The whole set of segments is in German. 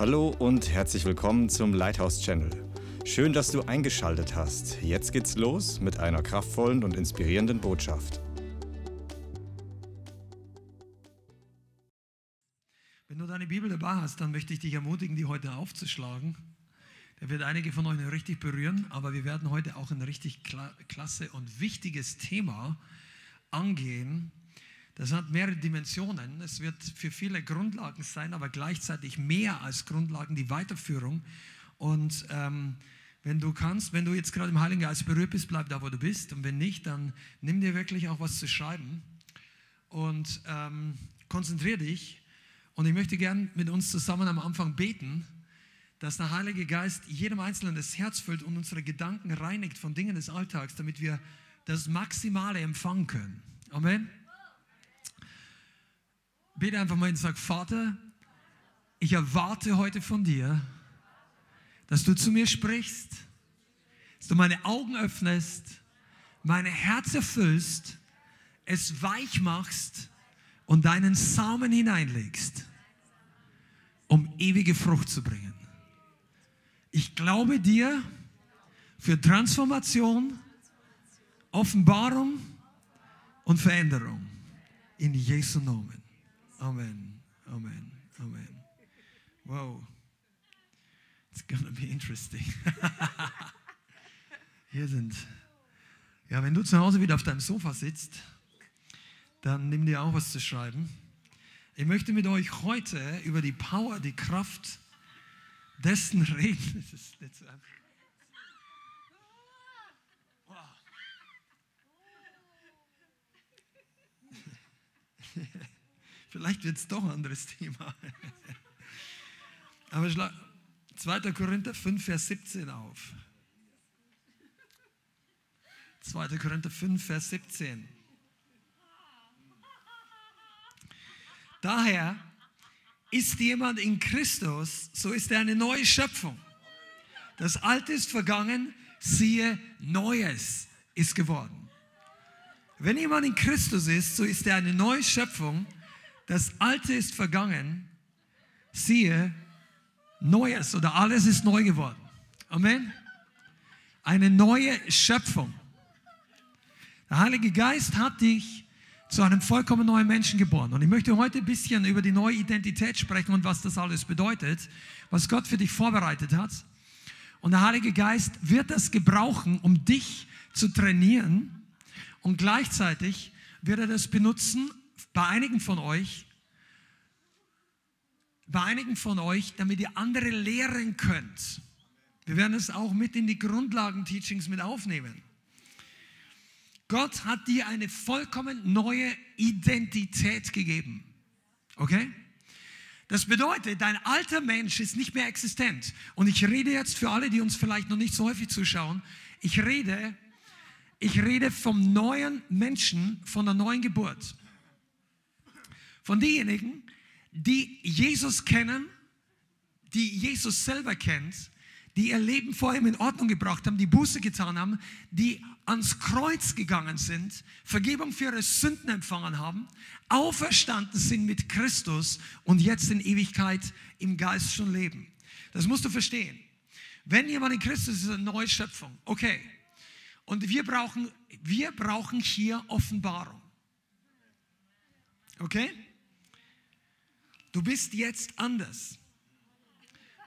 Hallo und herzlich willkommen zum Lighthouse Channel. Schön, dass du eingeschaltet hast. Jetzt geht's los mit einer kraftvollen und inspirierenden Botschaft. Wenn du deine Bibel dabei hast, dann möchte ich dich ermutigen, die heute aufzuschlagen. Der wird einige von euch richtig berühren, aber wir werden heute auch ein richtig klasse und wichtiges Thema angehen. Das hat mehrere Dimensionen. Es wird für viele Grundlagen sein, aber gleichzeitig mehr als Grundlagen die Weiterführung. Und ähm, wenn du kannst, wenn du jetzt gerade im Heiligen Geist berührt bist, bleib da, wo du bist. Und wenn nicht, dann nimm dir wirklich auch was zu schreiben und ähm, konzentriere dich. Und ich möchte gern mit uns zusammen am Anfang beten dass der Heilige Geist jedem Einzelnen das Herz füllt und unsere Gedanken reinigt von Dingen des Alltags, damit wir das Maximale empfangen können. Amen. Bete einfach mal und sag, Vater, ich erwarte heute von dir, dass du zu mir sprichst, dass du meine Augen öffnest, meine Herz erfüllst, es weich machst und deinen Samen hineinlegst, um ewige Frucht zu bringen. Ich glaube dir für Transformation, Offenbarung und Veränderung. In Jesu Namen. Amen. Amen. Amen. Wow. It's gonna be interesting. Hier sind. Ja, wenn du zu Hause wieder auf deinem Sofa sitzt, dann nimm dir auch was zu schreiben. Ich möchte mit euch heute über die Power, die Kraft dessen reden. Das ist nicht so einfach. Vielleicht wird es doch ein anderes Thema. Aber schlag 2. Korinther 5, Vers 17 auf. 2. Korinther 5, Vers 17. Daher ist jemand in Christus, so ist er eine neue Schöpfung. Das Alte ist vergangen, siehe, Neues ist geworden. Wenn jemand in Christus ist, so ist er eine neue Schöpfung. Das Alte ist vergangen, siehe, Neues oder alles ist neu geworden. Amen. Eine neue Schöpfung. Der Heilige Geist hat dich zu einem vollkommen neuen Menschen geboren. Und ich möchte heute ein bisschen über die neue Identität sprechen und was das alles bedeutet, was Gott für dich vorbereitet hat. Und der Heilige Geist wird das gebrauchen, um dich zu trainieren. Und gleichzeitig wird er das benutzen bei einigen von euch, bei einigen von euch, damit ihr andere lehren könnt. Wir werden es auch mit in die Grundlagen-Teachings mit aufnehmen. Gott hat dir eine vollkommen neue Identität gegeben. Okay? Das bedeutet, dein alter Mensch ist nicht mehr existent. Und ich rede jetzt für alle, die uns vielleicht noch nicht so häufig zuschauen, ich rede, ich rede vom neuen Menschen, von der neuen Geburt. Von denjenigen, die Jesus kennen, die Jesus selber kennt, die ihr Leben vor ihm in Ordnung gebracht haben, die Buße getan haben, die ans Kreuz gegangen sind, Vergebung für ihre Sünden empfangen haben, auferstanden sind mit Christus und jetzt in Ewigkeit im Geist schon leben. Das musst du verstehen. Wenn jemand in Christus ist, ist eine neue Schöpfung. Okay. Und wir brauchen, wir brauchen hier Offenbarung. Okay? Du bist jetzt anders.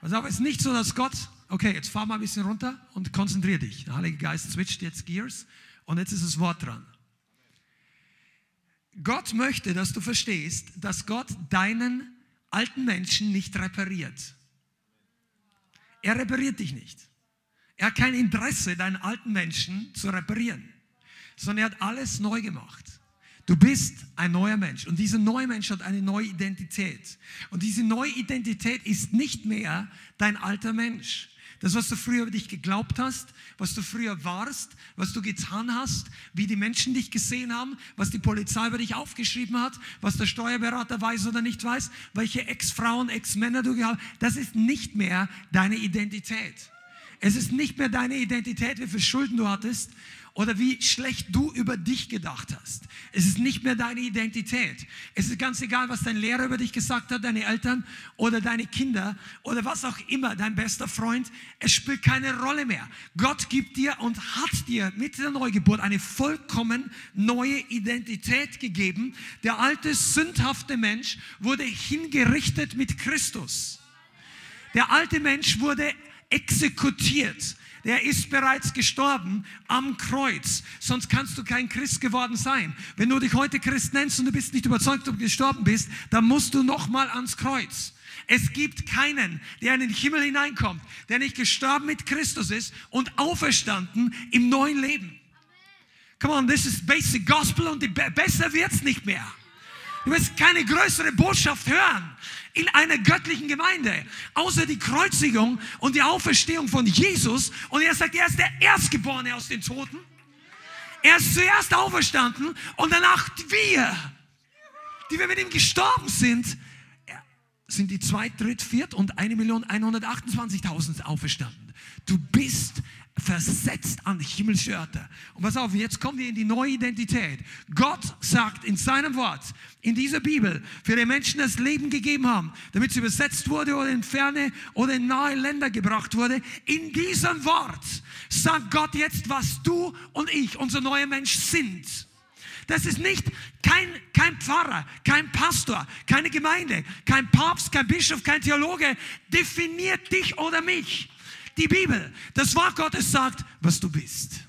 Also aber es ist nicht so, dass Gott okay, jetzt fahr mal ein bisschen runter und konzentrier dich. Der Heilige Geist switcht jetzt Gears und jetzt ist das Wort dran. Gott möchte, dass du verstehst, dass Gott deinen alten Menschen nicht repariert. Er repariert dich nicht. Er hat kein Interesse, deinen alten Menschen zu reparieren, sondern er hat alles neu gemacht. Du bist ein neuer Mensch und dieser neue Mensch hat eine neue Identität. Und diese neue Identität ist nicht mehr dein alter Mensch. Das, was du früher über dich geglaubt hast, was du früher warst, was du getan hast, wie die Menschen dich gesehen haben, was die Polizei über dich aufgeschrieben hat, was der Steuerberater weiß oder nicht weiß, welche Ex-Frauen, Ex-Männer du gehabt hast, das ist nicht mehr deine Identität. Es ist nicht mehr deine Identität, wie viel Schulden du hattest oder wie schlecht du über dich gedacht hast. Es ist nicht mehr deine Identität. Es ist ganz egal, was dein Lehrer über dich gesagt hat, deine Eltern oder deine Kinder oder was auch immer, dein bester Freund. Es spielt keine Rolle mehr. Gott gibt dir und hat dir mit der Neugeburt eine vollkommen neue Identität gegeben. Der alte, sündhafte Mensch wurde hingerichtet mit Christus. Der alte Mensch wurde exekutiert der ist bereits gestorben am Kreuz. Sonst kannst du kein Christ geworden sein. Wenn du dich heute Christ nennst und du bist nicht überzeugt, ob du gestorben bist, dann musst du nochmal ans Kreuz. Es gibt keinen, der in den Himmel hineinkommt, der nicht gestorben mit Christus ist und auferstanden im neuen Leben. Come on, this is basic gospel und besser wird's nicht mehr. Du wirst keine größere Botschaft hören in einer göttlichen Gemeinde, außer die Kreuzigung und die Auferstehung von Jesus. Und er sagt, er ist der Erstgeborene aus den Toten. Er ist zuerst auferstanden und danach wir, die wir mit ihm gestorben sind, sind die zweit, dritt, viert und 1.128.000 auferstanden. Du bist versetzt an himmlische. Und pass auf, jetzt kommen wir in die neue Identität. Gott sagt in seinem Wort, in dieser Bibel, für die Menschen das Leben gegeben haben, damit sie übersetzt wurde oder in ferne oder in nahe Länder gebracht wurde. In diesem Wort sagt Gott jetzt, was du und ich, unser neuer Mensch sind. Das ist nicht kein, kein Pfarrer, kein Pastor, keine Gemeinde, kein Papst, kein Bischof, kein Theologe definiert dich oder mich die Bibel, das Wort Gottes sagt, was du bist.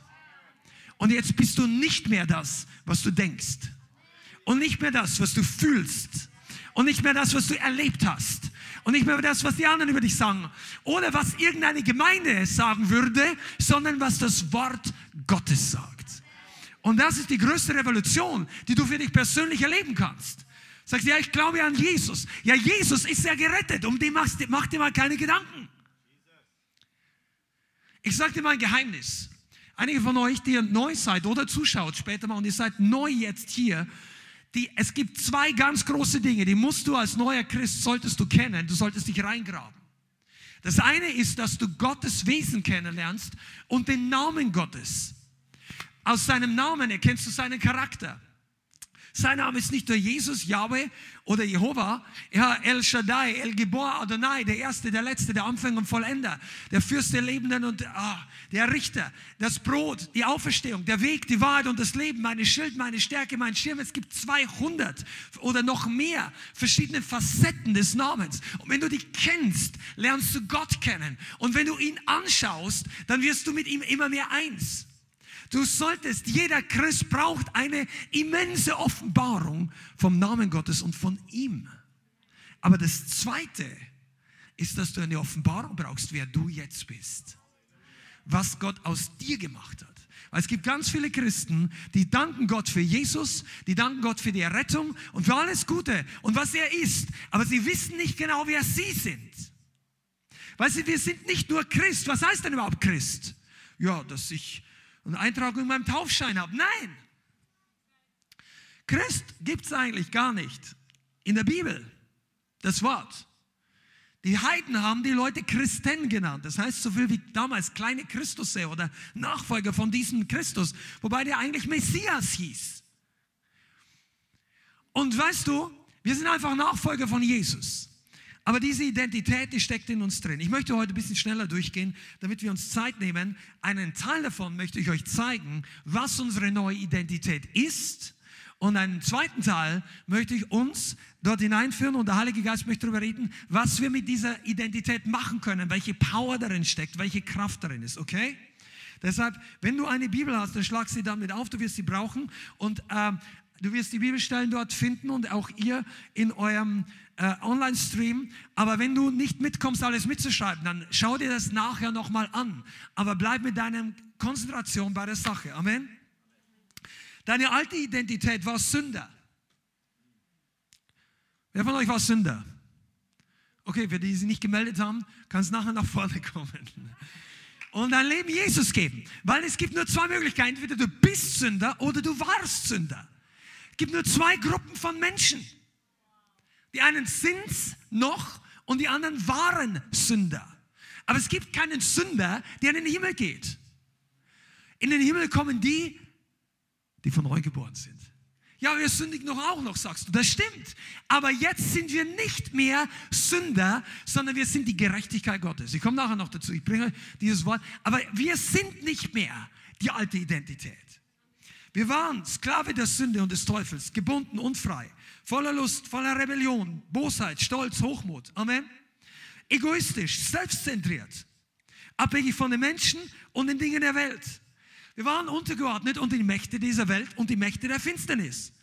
Und jetzt bist du nicht mehr das, was du denkst. Und nicht mehr das, was du fühlst. Und nicht mehr das, was du erlebt hast. Und nicht mehr das, was die anderen über dich sagen. Oder was irgendeine Gemeinde sagen würde, sondern was das Wort Gottes sagt. Und das ist die größte Revolution, die du für dich persönlich erleben kannst. Sagst, ja, ich glaube an Jesus. Ja, Jesus ist ja gerettet. Um den machst, mach dir mal keine Gedanken. Ich sage dir mal ein Geheimnis. Einige von euch, die ihr neu seid oder zuschaut später mal und ihr seid neu jetzt hier, die, es gibt zwei ganz große Dinge, die musst du als neuer Christ, solltest du kennen, du solltest dich reingraben. Das eine ist, dass du Gottes Wesen kennenlernst und den Namen Gottes. Aus seinem Namen erkennst du seinen Charakter. Sein Name ist nicht nur Jesus, Yahweh oder Jehova, ja, El Shaddai, El Gibor, Adonai, der Erste, der Letzte, der Anfänger und Vollender, der Fürst der Lebenden und ah, der Richter, das Brot, die Auferstehung, der Weg, die Wahrheit und das Leben, meine Schild, meine Stärke, mein Schirm. Es gibt 200 oder noch mehr verschiedene Facetten des Namens. Und wenn du die kennst, lernst du Gott kennen. Und wenn du ihn anschaust, dann wirst du mit ihm immer mehr eins. Du solltest, jeder Christ braucht eine immense Offenbarung vom Namen Gottes und von ihm. Aber das Zweite ist, dass du eine Offenbarung brauchst, wer du jetzt bist. Was Gott aus dir gemacht hat. Weil es gibt ganz viele Christen, die danken Gott für Jesus, die danken Gott für die Errettung und für alles Gute und was er ist. Aber sie wissen nicht genau, wer sie sind. Weißt du, wir sind nicht nur Christ. Was heißt denn überhaupt Christ? Ja, dass ich und Eintragung in meinem Taufschein habe. Nein! Christ gibt es eigentlich gar nicht in der Bibel. Das Wort. Die Heiden haben die Leute Christen genannt. Das heißt so viel wie damals kleine Christusse oder Nachfolger von diesem Christus, wobei der eigentlich Messias hieß. Und weißt du, wir sind einfach Nachfolger von Jesus. Aber diese Identität, die steckt in uns drin. Ich möchte heute ein bisschen schneller durchgehen, damit wir uns Zeit nehmen. Einen Teil davon möchte ich euch zeigen, was unsere neue Identität ist. Und einen zweiten Teil möchte ich uns dort hineinführen und der Heilige Geist möchte darüber reden, was wir mit dieser Identität machen können, welche Power darin steckt, welche Kraft darin ist, okay? Deshalb, wenn du eine Bibel hast, dann schlag sie damit auf, du wirst sie brauchen und äh, du wirst die Bibelstellen dort finden und auch ihr in eurem äh, Online-Stream. Aber wenn du nicht mitkommst, alles mitzuschreiben, dann schau dir das nachher nochmal an. Aber bleib mit deiner Konzentration bei der Sache. Amen. Deine alte Identität war Sünder. Wer von euch war Sünder? Okay, für die, die sich nicht gemeldet haben, kannst nachher nach vorne kommen. Und dein Leben Jesus geben. Weil es gibt nur zwei Möglichkeiten. Entweder du bist Sünder oder du warst Sünder. Gibt nur zwei Gruppen von Menschen. Die einen sind noch und die anderen waren Sünder. Aber es gibt keinen Sünder, der in den Himmel geht. In den Himmel kommen die, die von neu geboren sind. Ja, wir sündigen doch auch noch, sagst du. Das stimmt. Aber jetzt sind wir nicht mehr Sünder, sondern wir sind die Gerechtigkeit Gottes. Ich komme nachher noch dazu. Ich bringe dieses Wort. Aber wir sind nicht mehr die alte Identität. Wir waren Sklave der Sünde und des Teufels, gebunden und frei, voller Lust, voller Rebellion, Bosheit, Stolz, Hochmut. Amen. Egoistisch, selbstzentriert, abhängig von den Menschen und den Dingen der Welt. Wir waren untergeordnet unter die Mächte dieser Welt und die Mächte der Finsternis.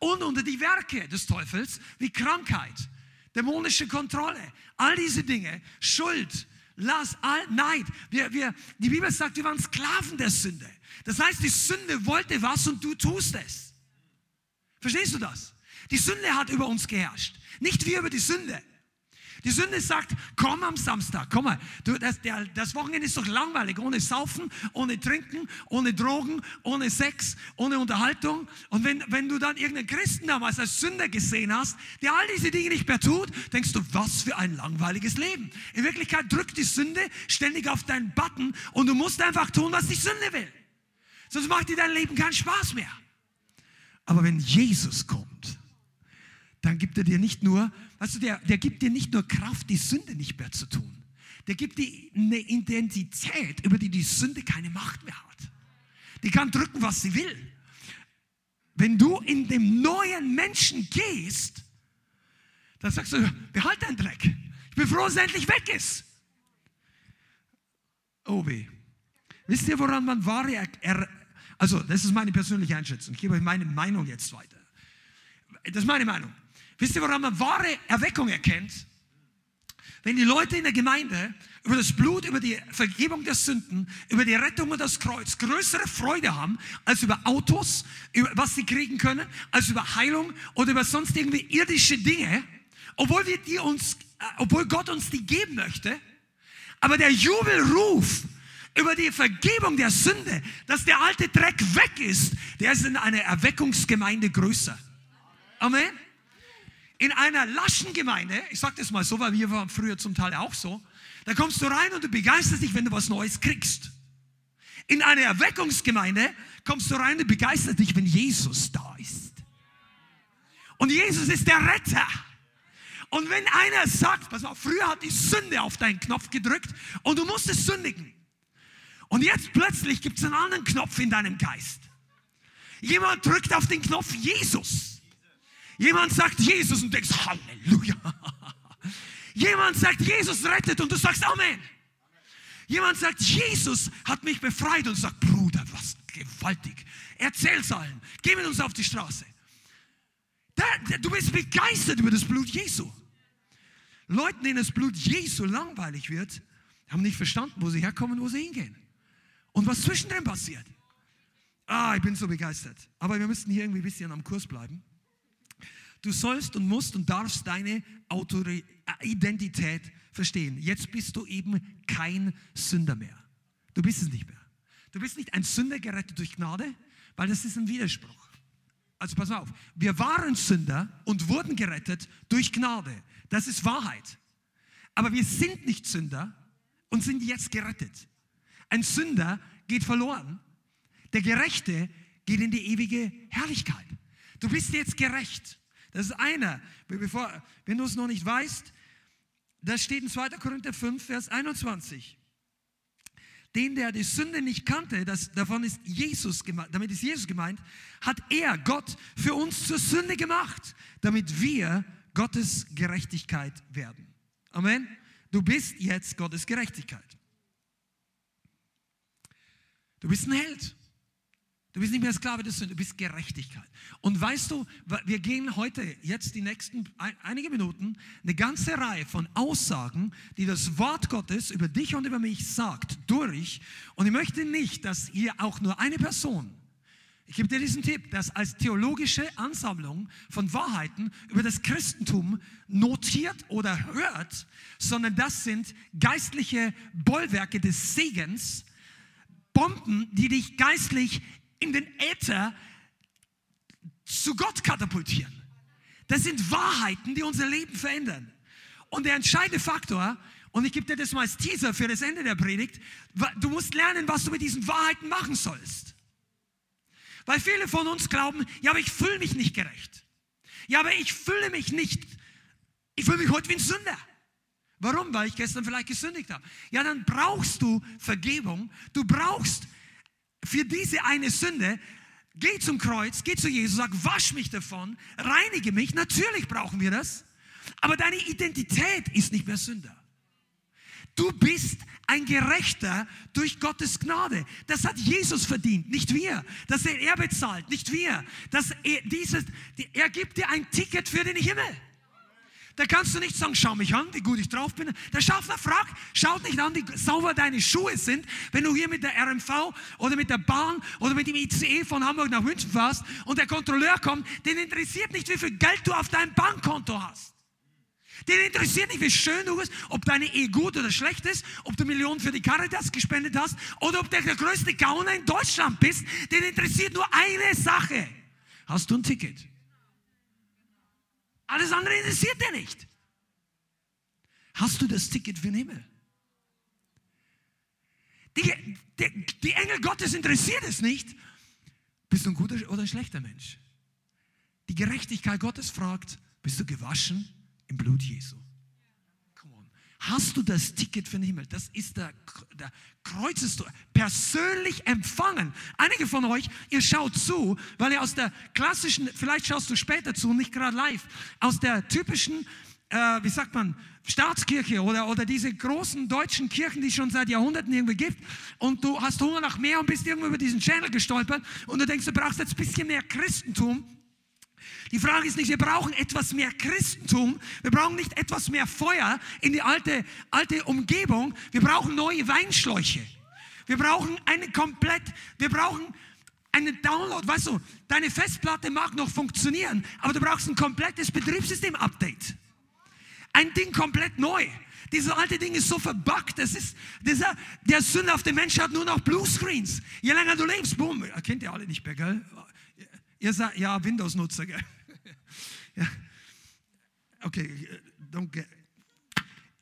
Und unter die Werke des Teufels wie Krankheit, dämonische Kontrolle, all diese Dinge, Schuld, Lass, all, Neid. Wir, wir, die Bibel sagt, wir waren Sklaven der Sünde. Das heißt, die Sünde wollte was und du tust es. Verstehst du das? Die Sünde hat über uns geherrscht. Nicht wir über die Sünde. Die Sünde sagt, komm am Samstag, komm mal. Du, das, der, das Wochenende ist doch langweilig, ohne Saufen, ohne Trinken, ohne Drogen, ohne Sex, ohne Unterhaltung. Und wenn, wenn du dann irgendeinen Christen damals als Sünder gesehen hast, der all diese Dinge nicht mehr tut, denkst du, was für ein langweiliges Leben. In Wirklichkeit drückt die Sünde ständig auf deinen Button und du musst einfach tun, was die Sünde will. Sonst macht dir dein Leben keinen Spaß mehr. Aber wenn Jesus kommt, dann gibt er dir nicht nur, weißt du, der, der gibt dir nicht nur Kraft, die Sünde nicht mehr zu tun. Der gibt dir eine Identität, über die die Sünde keine Macht mehr hat. Die kann drücken, was sie will. Wenn du in dem neuen Menschen gehst, dann sagst du, behalt deinen Dreck. Ich bin froh, dass er endlich weg ist. Oh weh. Wisst ihr, woran man wahre, er, also das ist meine persönliche Einschätzung. Ich gebe euch meine Meinung jetzt weiter. Das ist meine Meinung. Wisst ihr, woran man wahre Erweckung erkennt? Wenn die Leute in der Gemeinde über das Blut, über die Vergebung der Sünden, über die Rettung und das Kreuz größere Freude haben als über Autos, über was sie kriegen können, als über Heilung oder über sonst irgendwie irdische Dinge, obwohl wir die uns, äh, obwohl Gott uns die geben möchte. Aber der Jubelruf über die Vergebung der Sünde, dass der alte Dreck weg ist, der ist in einer Erweckungsgemeinde größer. Amen in einer laschen Gemeinde, ich sage das mal so, weil wir waren früher zum Teil auch so, da kommst du rein und du begeisterst dich, wenn du was Neues kriegst. In einer Erweckungsgemeinde kommst du rein und begeisterst dich, wenn Jesus da ist. Und Jesus ist der Retter. Und wenn einer sagt, pass auf, früher hat die Sünde auf deinen Knopf gedrückt und du musstest sündigen. Und jetzt plötzlich gibt es einen anderen Knopf in deinem Geist. Jemand drückt auf den Knopf Jesus. Jemand sagt Jesus und denkst, Halleluja. Jemand sagt, Jesus rettet und du sagst Amen. Jemand sagt, Jesus hat mich befreit und sagt, Bruder, was gewaltig. Erzähl's allen. Geh mit uns auf die Straße. Du bist begeistert über das Blut Jesu. Leuten, denen das Blut Jesu langweilig wird, haben nicht verstanden, wo sie herkommen, wo sie hingehen. Und was zwischendrin passiert. Ah, ich bin so begeistert. Aber wir müssten hier irgendwie ein bisschen am Kurs bleiben. Du sollst und musst und darfst deine Autori Identität verstehen. Jetzt bist du eben kein Sünder mehr. Du bist es nicht mehr. Du bist nicht ein Sünder gerettet durch Gnade, weil das ist ein Widerspruch. Also pass auf, wir waren Sünder und wurden gerettet durch Gnade. Das ist Wahrheit. Aber wir sind nicht Sünder und sind jetzt gerettet. Ein Sünder geht verloren. Der Gerechte geht in die ewige Herrlichkeit. Du bist jetzt gerecht. Das ist einer. Bevor, wenn du es noch nicht weißt, das steht in 2. Korinther 5, Vers 21. Den, der die Sünde nicht kannte, das, davon ist Jesus gemeint, damit ist Jesus gemeint, hat er, Gott, für uns zur Sünde gemacht, damit wir Gottes Gerechtigkeit werden. Amen. Du bist jetzt Gottes Gerechtigkeit. Du bist ein Held. Du bist nicht mehr Sklave des Sünde, du bist Gerechtigkeit. Und weißt du, wir gehen heute, jetzt die nächsten einige Minuten, eine ganze Reihe von Aussagen, die das Wort Gottes über dich und über mich sagt, durch. Und ich möchte nicht, dass hier auch nur eine Person, ich gebe dir diesen Tipp, das als theologische Ansammlung von Wahrheiten über das Christentum notiert oder hört, sondern das sind geistliche Bollwerke des Segens, Bomben, die dich geistlich in den Äther zu Gott katapultieren. Das sind Wahrheiten, die unser Leben verändern. Und der entscheidende Faktor, und ich gebe dir das mal als Teaser für das Ende der Predigt, du musst lernen, was du mit diesen Wahrheiten machen sollst. Weil viele von uns glauben, ja, aber ich fühle mich nicht gerecht. Ja, aber ich fühle mich nicht, ich fühle mich heute wie ein Sünder. Warum? Weil ich gestern vielleicht gesündigt habe. Ja, dann brauchst du Vergebung. Du brauchst für diese eine Sünde, geh zum Kreuz, geh zu Jesus, sag, wasch mich davon, reinige mich. Natürlich brauchen wir das. Aber deine Identität ist nicht mehr Sünder. Du bist ein Gerechter durch Gottes Gnade. Das hat Jesus verdient, nicht wir. Das hat er bezahlt, nicht wir. Das, er, dieses, er gibt dir ein Ticket für den Himmel. Da kannst du nicht sagen, schau mich an, wie gut ich drauf bin. Der Schaffner fragt, schaut nicht an, wie sauber deine Schuhe sind, wenn du hier mit der RMV oder mit der Bahn oder mit dem ICE von Hamburg nach München fährst und der Kontrolleur kommt, den interessiert nicht, wie viel Geld du auf deinem Bankkonto hast. Den interessiert nicht, wie schön du bist, ob deine Ehe gut oder schlecht ist, ob du Millionen für die Caritas gespendet hast oder ob du der größte Gauner in Deutschland bist. Den interessiert nur eine Sache. Hast du ein Ticket? Alles andere interessiert dir nicht. Hast du das Ticket für den Himmel? Die, die, die Engel Gottes interessiert es nicht. Bist du ein guter oder ein schlechter Mensch? Die Gerechtigkeit Gottes fragt, bist du gewaschen im Blut Jesu? Hast du das Ticket für den Himmel? Das ist der, der Kreuzes persönlich empfangen. Einige von euch, ihr schaut zu, weil ihr aus der klassischen, vielleicht schaust du später zu, nicht gerade live, aus der typischen, äh, wie sagt man, Staatskirche oder, oder diese großen deutschen Kirchen, die es schon seit Jahrhunderten irgendwie gibt und du hast Hunger nach mehr und bist irgendwo über diesen Channel gestolpert und du denkst, du brauchst jetzt ein bisschen mehr Christentum die Frage ist nicht, wir brauchen etwas mehr Christentum, wir brauchen nicht etwas mehr Feuer in die alte, alte Umgebung, wir brauchen neue Weinschläuche. Wir brauchen eine komplett, wir brauchen einen Download. Weißt du, deine Festplatte mag noch funktionieren, aber du brauchst ein komplettes Betriebssystem-Update. Ein Ding komplett neu. Dieses alte Ding ist so verbuggt. Das ist, dieser, der den Menschen hat nur noch Bluescreens. Je länger du lebst, boom, kennt ihr alle nicht mehr, gell? Ihr sagt, ja, Windows-Nutzer, gell? Ja. Okay, don't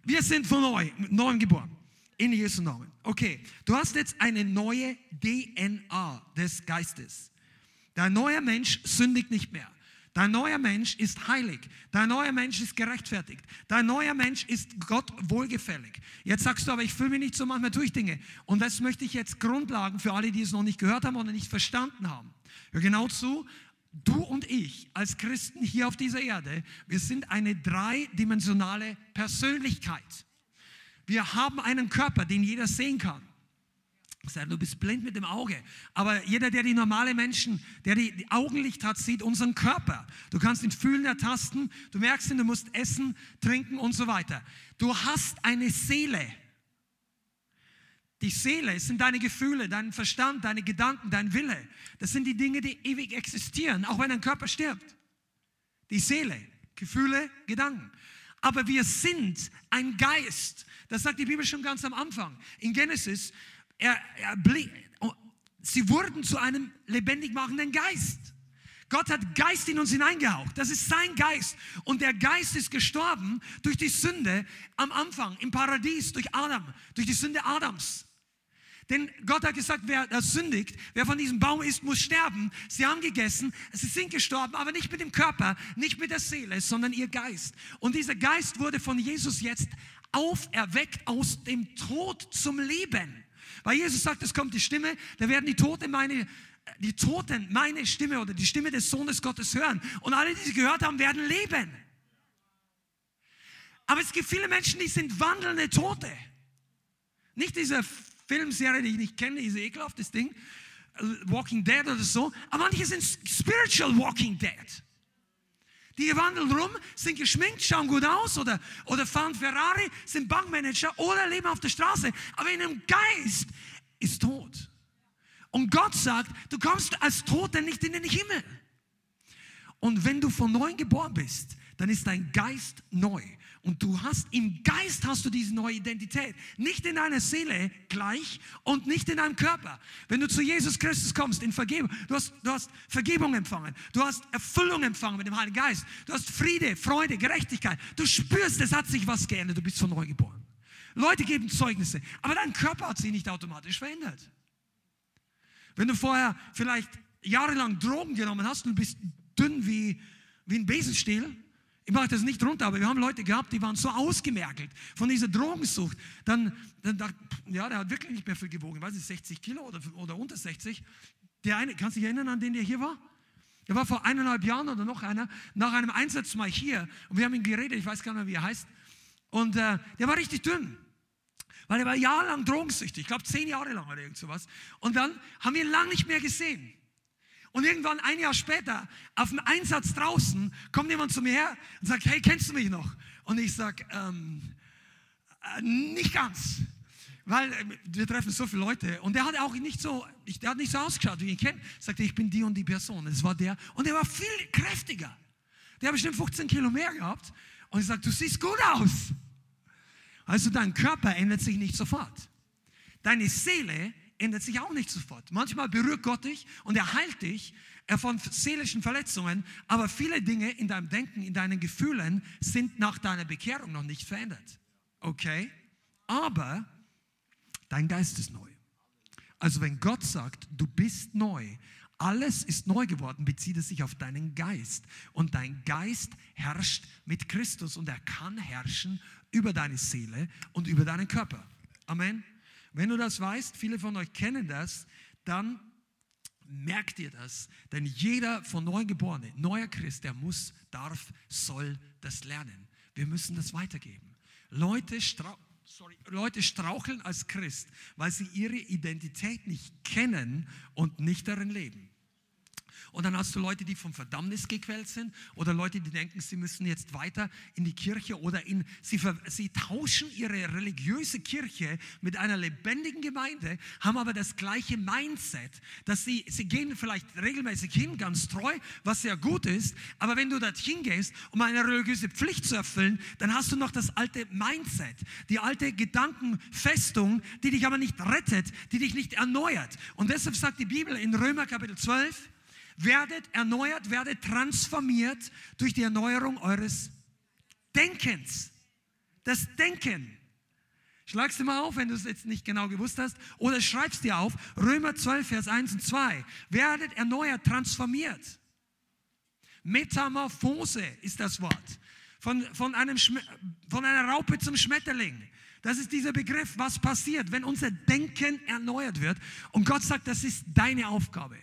Wir sind von neu, neuem geboren. In Jesu Namen. Okay, du hast jetzt eine neue DNA des Geistes. Dein neuer Mensch sündigt nicht mehr. Dein neuer Mensch ist heilig. Dein neuer Mensch ist gerechtfertigt. Dein neuer Mensch ist Gott wohlgefällig. Jetzt sagst du aber, ich fühle mich nicht so, manchmal tue ich Dinge. Und das möchte ich jetzt Grundlagen für alle, die es noch nicht gehört haben oder nicht verstanden haben. Hör genau zu, du und ich als Christen hier auf dieser Erde, wir sind eine dreidimensionale Persönlichkeit. Wir haben einen Körper, den jeder sehen kann. Du bist blind mit dem Auge. Aber jeder, der die normale Menschen, der die Augenlicht hat, sieht unseren Körper. Du kannst ihn fühlen, ertasten. Du merkst ihn, du musst essen, trinken und so weiter. Du hast eine Seele. Die Seele sind deine Gefühle, dein Verstand, deine Gedanken, dein Wille. Das sind die Dinge, die ewig existieren, auch wenn dein Körper stirbt. Die Seele, Gefühle, Gedanken. Aber wir sind ein Geist. Das sagt die Bibel schon ganz am Anfang. In Genesis, er, er oh, sie wurden zu einem lebendig machenden Geist. Gott hat Geist in uns hineingehaucht. Das ist sein Geist. Und der Geist ist gestorben durch die Sünde am Anfang im Paradies, durch Adam, durch die Sünde Adams. Denn Gott hat gesagt, wer das sündigt, wer von diesem Baum isst, muss sterben. Sie haben gegessen, sie sind gestorben, aber nicht mit dem Körper, nicht mit der Seele, sondern ihr Geist. Und dieser Geist wurde von Jesus jetzt auferweckt aus dem Tod zum Leben. Weil Jesus sagt, es kommt die Stimme, da werden die Toten meine, die Toten meine Stimme oder die Stimme des Sohnes Gottes hören. Und alle, die sie gehört haben, werden leben. Aber es gibt viele Menschen, die sind wandelnde Tote. Nicht diese Filmserie, die ich nicht kenne, diese ekelhaftes Ding, äh, Walking Dead oder so, aber manche sind Spiritual Walking Dead. Die wandeln rum, sind geschminkt, schauen gut aus oder, oder fahren Ferrari, sind Bankmanager oder leben auf der Straße, aber in dem Geist ist tot. Und Gott sagt, du kommst als Toter nicht in den Himmel. Und wenn du von neuem geboren bist, dann ist dein Geist neu. Und du hast, im Geist hast du diese neue Identität. Nicht in deiner Seele gleich und nicht in deinem Körper. Wenn du zu Jesus Christus kommst in Vergebung, du hast, du hast Vergebung empfangen, du hast Erfüllung empfangen mit dem Heiligen Geist, du hast Friede, Freude, Gerechtigkeit. Du spürst, es hat sich was geändert, du bist von neu geboren. Leute geben Zeugnisse, aber dein Körper hat sich nicht automatisch verändert. Wenn du vorher vielleicht jahrelang Drogen genommen hast und bist dünn wie, wie ein Besenstiel, ich mache das nicht runter, aber wir haben Leute gehabt, die waren so ausgemergelt von dieser Drogensucht. Dann, dann dachte ja, der hat wirklich nicht mehr viel gewogen. Ich weiß nicht, 60 Kilo oder, oder unter 60. Der eine, kannst du dich erinnern an den, der hier war? Der war vor eineinhalb Jahren oder noch einer, nach einem Einsatz mal hier. Und wir haben ihn geredet, ich weiß gar nicht mehr, wie er heißt. Und äh, der war richtig dünn. Weil er war jahrelang drogensüchtig. Ich glaube, zehn Jahre lang oder irgend sowas. Und dann haben wir ihn lange nicht mehr gesehen. Und irgendwann ein Jahr später, auf dem Einsatz draußen, kommt jemand zu mir her und sagt, hey, kennst du mich noch? Und ich sage, ähm, äh, nicht ganz. Weil äh, wir treffen so viele Leute und der hat auch nicht so, der hat nicht so ausgeschaut, wie ich ihn kenne. Sagte, ich bin die und die Person. Es war der und der war viel kräftiger. Der hat bestimmt 15 Kilo mehr gehabt. Und ich sage, du siehst gut aus. Also dein Körper ändert sich nicht sofort. Deine Seele ändert sich auch nicht sofort. Manchmal berührt Gott dich und er heilt dich von seelischen Verletzungen, aber viele Dinge in deinem Denken, in deinen Gefühlen sind nach deiner Bekehrung noch nicht verändert. Okay? Aber dein Geist ist neu. Also wenn Gott sagt, du bist neu, alles ist neu geworden, bezieht es sich auf deinen Geist. Und dein Geist herrscht mit Christus und er kann herrschen über deine Seele und über deinen Körper. Amen. Wenn du das weißt, viele von euch kennen das, dann merkt ihr das. Denn jeder von Neugeborene, neuer Christ, der muss, darf, soll das lernen. Wir müssen das weitergeben. Leute, strau sorry, Leute straucheln als Christ, weil sie ihre Identität nicht kennen und nicht darin leben. Und dann hast du Leute, die vom Verdammnis gequält sind oder Leute, die denken, sie müssen jetzt weiter in die Kirche oder in, sie, sie tauschen ihre religiöse Kirche mit einer lebendigen Gemeinde, haben aber das gleiche Mindset, dass sie, sie gehen vielleicht regelmäßig hin, ganz treu, was sehr gut ist, aber wenn du dorthin gehst, um eine religiöse Pflicht zu erfüllen, dann hast du noch das alte Mindset, die alte Gedankenfestung, die dich aber nicht rettet, die dich nicht erneuert. Und deshalb sagt die Bibel in Römer Kapitel 12, werdet erneuert, werdet transformiert durch die Erneuerung eures Denkens. Das Denken. Schlagst du mal auf, wenn du es jetzt nicht genau gewusst hast, oder schreibst dir auf, Römer 12, Vers 1 und 2. Werdet erneuert, transformiert. Metamorphose ist das Wort. Von, von, einem von einer Raupe zum Schmetterling. Das ist dieser Begriff, was passiert, wenn unser Denken erneuert wird. Und Gott sagt, das ist deine Aufgabe.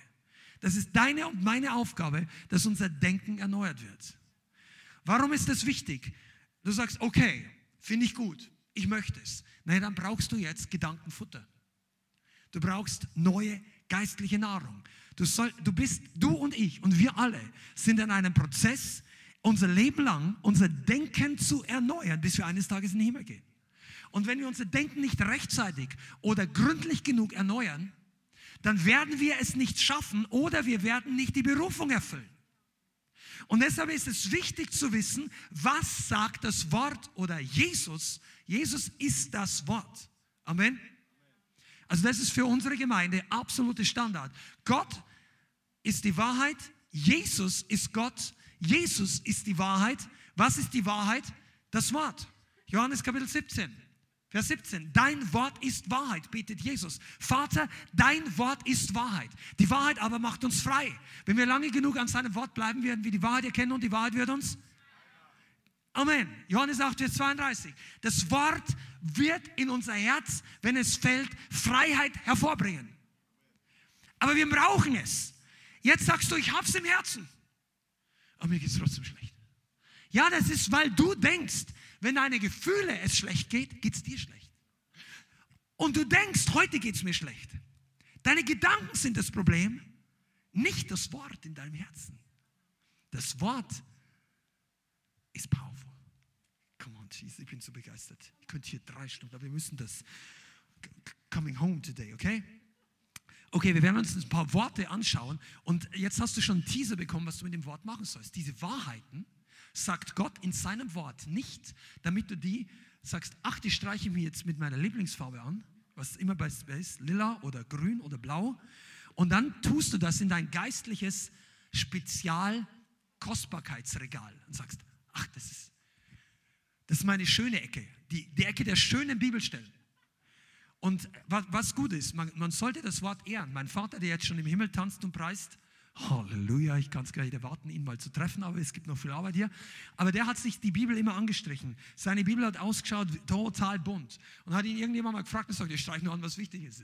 Das ist deine und meine Aufgabe, dass unser Denken erneuert wird. Warum ist das wichtig? Du sagst, okay, finde ich gut, ich möchte es. Nein, dann brauchst du jetzt Gedankenfutter. Du brauchst neue geistliche Nahrung. Du, soll, du bist, du und ich und wir alle sind in einem Prozess, unser Leben lang unser Denken zu erneuern, bis wir eines Tages in den Himmel gehen. Und wenn wir unser Denken nicht rechtzeitig oder gründlich genug erneuern, dann werden wir es nicht schaffen oder wir werden nicht die Berufung erfüllen. Und deshalb ist es wichtig zu wissen, was sagt das Wort oder Jesus. Jesus ist das Wort. Amen. Also das ist für unsere Gemeinde absolute Standard. Gott ist die Wahrheit, Jesus ist Gott, Jesus ist die Wahrheit. Was ist die Wahrheit? Das Wort. Johannes Kapitel 17. Vers 17, dein Wort ist Wahrheit, betet Jesus. Vater, dein Wort ist Wahrheit. Die Wahrheit aber macht uns frei. Wenn wir lange genug an seinem Wort bleiben, werden wir die Wahrheit erkennen und die Wahrheit wird uns. Amen. Johannes 8, Vers 32. Das Wort wird in unser Herz, wenn es fällt, Freiheit hervorbringen. Aber wir brauchen es. Jetzt sagst du, ich hab's im Herzen. Aber mir geht's trotzdem schlecht. Ja, das ist, weil du denkst, wenn deine Gefühle es schlecht geht, geht es dir schlecht. Und du denkst, heute geht es mir schlecht. Deine Gedanken sind das Problem, nicht das Wort in deinem Herzen. Das Wort ist powerful. Come on, Jesus, ich bin so begeistert. Ich könnte hier drei Stunden, aber wir müssen das coming home today, okay? Okay, wir werden uns ein paar Worte anschauen und jetzt hast du schon einen Teaser bekommen, was du mit dem Wort machen sollst. Diese Wahrheiten, sagt Gott in seinem Wort nicht, damit du die sagst, ach, die streiche ich mir jetzt mit meiner Lieblingsfarbe an, was immer bei ist, lila oder grün oder blau. Und dann tust du das in dein geistliches Spezial-Kostbarkeitsregal und sagst, ach, das ist, das ist meine schöne Ecke, die, die Ecke der schönen Bibelstellen. Und was, was gut ist, man, man sollte das Wort ehren. Mein Vater, der jetzt schon im Himmel tanzt und preist, Halleluja, ich kann es gar nicht erwarten, ihn mal zu treffen, aber es gibt noch viel Arbeit hier. Aber der hat sich die Bibel immer angestrichen. Seine Bibel hat ausgeschaut total bunt. Und hat ihn irgendjemand mal gefragt und sagt, ich streiche nur an, was wichtig ist.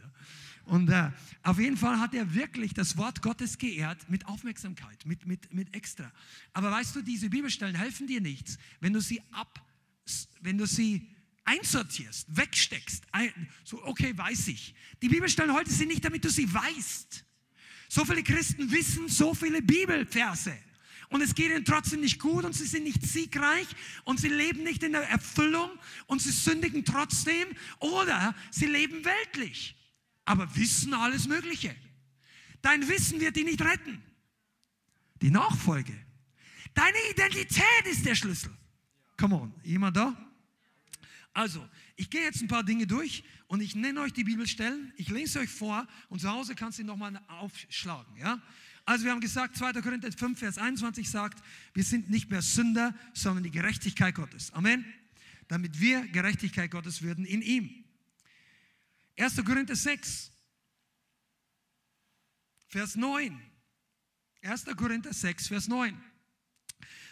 Und äh, auf jeden Fall hat er wirklich das Wort Gottes geehrt mit Aufmerksamkeit, mit, mit, mit extra. Aber weißt du, diese Bibelstellen helfen dir nichts, wenn du sie ab, wenn du sie einsortierst, wegsteckst. Ein, so, okay, weiß ich. Die Bibelstellen heute sind nicht, damit du sie weißt. So viele Christen wissen so viele Bibelverse. Und es geht ihnen trotzdem nicht gut und sie sind nicht siegreich und sie leben nicht in der Erfüllung und sie sündigen trotzdem oder sie leben weltlich, aber wissen alles Mögliche. Dein Wissen wird dich nicht retten. Die Nachfolge. Deine Identität ist der Schlüssel. Come on, jemand da? Also, ich gehe jetzt ein paar Dinge durch und ich nenne euch die Bibelstellen. Ich lese euch vor und zu Hause kannst du nochmal aufschlagen. Ja? Also wir haben gesagt, 2. Korinther 5, Vers 21 sagt, wir sind nicht mehr Sünder, sondern die Gerechtigkeit Gottes. Amen. Damit wir Gerechtigkeit Gottes würden in ihm. 1. Korinther 6, Vers 9. 1. Korinther 6, Vers 9.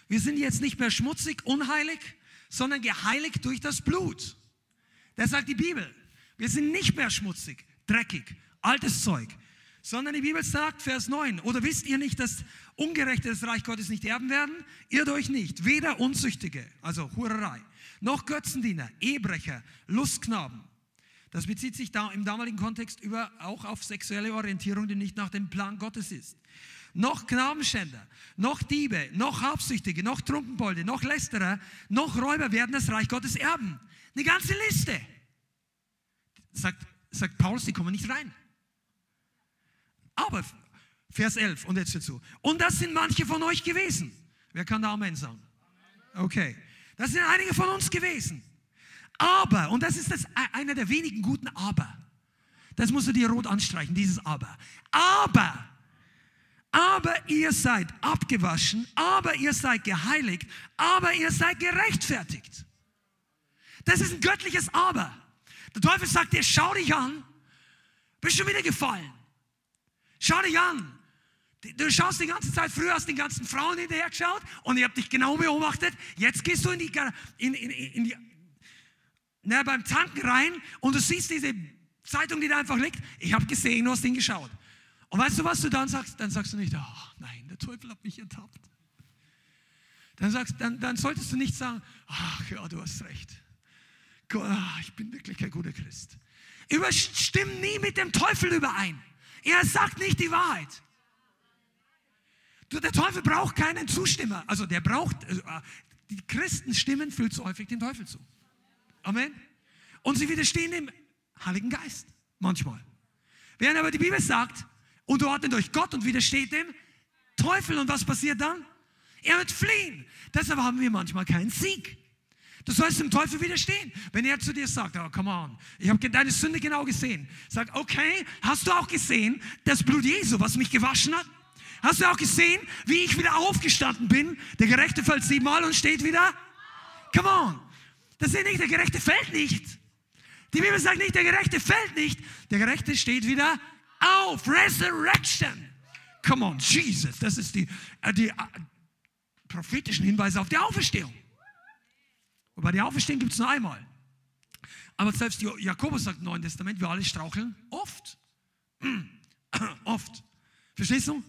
Wir sind jetzt nicht mehr schmutzig, unheilig, sondern geheiligt durch das Blut. Das sagt die Bibel. Wir sind nicht mehr schmutzig, dreckig, altes Zeug, sondern die Bibel sagt, Vers 9, oder wisst ihr nicht, dass Ungerechte das Reich Gottes nicht erben werden? Irrt euch nicht, weder Unzüchtige, also Hurerei, noch Götzendiener, Ehebrecher, Lustknaben. Das bezieht sich da im damaligen Kontext über auch auf sexuelle Orientierung, die nicht nach dem Plan Gottes ist. Noch Knabenschänder, noch Diebe, noch Habsüchtige, noch Trunkenbolde, noch Lästerer, noch Räuber werden das Reich Gottes erben. Eine ganze Liste sagt, sagt Paulus, die kommen nicht rein. Aber, Vers 11, und jetzt dazu. Und das sind manche von euch gewesen. Wer kann da Amen sagen? Okay. Das sind einige von uns gewesen. Aber, und das ist das, einer der wenigen guten Aber. Das musst du dir rot anstreichen, dieses Aber. Aber, aber ihr seid abgewaschen, aber ihr seid geheiligt, aber ihr seid gerechtfertigt. Das ist ein göttliches Aber. Der Teufel sagt dir, schau dich an, bist schon wieder gefallen. Schau dich an. Du schaust die ganze Zeit, früher hast du den ganzen Frauen hinterher geschaut und ich habe dich genau beobachtet. Jetzt gehst du in die, in, in, in die na, beim Tanken rein und du siehst diese Zeitung, die da einfach liegt. Ich habe gesehen, du hast ihn geschaut. Und weißt du, was du dann sagst? Dann sagst du nicht, ach nein, der Teufel hat mich ertappt. Dann, sagst, dann, dann solltest du nicht sagen, ach ja, du hast recht. Ah, ich bin wirklich kein guter Christ. Überstimm nie mit dem Teufel überein. Er sagt nicht die Wahrheit. Der Teufel braucht keinen Zustimmer. Also der braucht, äh, die Christen stimmen viel zu häufig dem Teufel zu. Amen. Und sie widerstehen dem Heiligen Geist. Manchmal. Während aber die Bibel sagt, unterordnet euch Gott und widersteht dem Teufel. Und was passiert dann? Er wird fliehen. Deshalb haben wir manchmal keinen Sieg. Du sollst dem Teufel widerstehen. Wenn er zu dir sagt, oh, come on, ich habe deine Sünde genau gesehen. Sag, okay, hast du auch gesehen, das Blut Jesu, was mich gewaschen hat? Hast du auch gesehen, wie ich wieder aufgestanden bin? Der Gerechte fällt siebenmal und steht wieder. Come on. Das ist nicht, der Gerechte fällt nicht. Die Bibel sagt nicht, der Gerechte fällt nicht. Der Gerechte steht wieder auf. Resurrection. Come on, Jesus. Das ist die, äh, die äh, prophetischen Hinweise auf die Auferstehung. Und bei der Auferstehung gibt es nur einmal. Aber selbst Jakobus sagt im Neuen Testament, wir alle straucheln oft. oft. Verstehst du?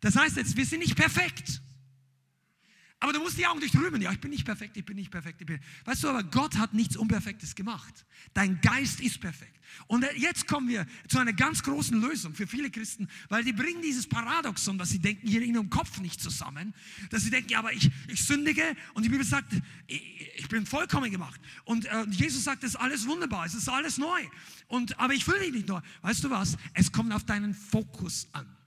Das heißt jetzt, wir sind nicht perfekt. Aber du musst die Augen nicht rühmen. Ja, ich bin nicht perfekt, ich bin nicht perfekt. Bin. Weißt du, aber Gott hat nichts Unperfektes gemacht. Dein Geist ist perfekt. Und jetzt kommen wir zu einer ganz großen Lösung für viele Christen, weil die bringen dieses Paradoxon, was sie denken, hier in ihrem Kopf nicht zusammen. Dass sie denken, ja, aber ich, ich sündige und die Bibel sagt, ich, ich bin vollkommen gemacht. Und äh, Jesus sagt, es ist alles wunderbar, es ist alles neu. Und, aber ich fühle dich nicht neu. Weißt du was? Es kommt auf deinen Fokus an.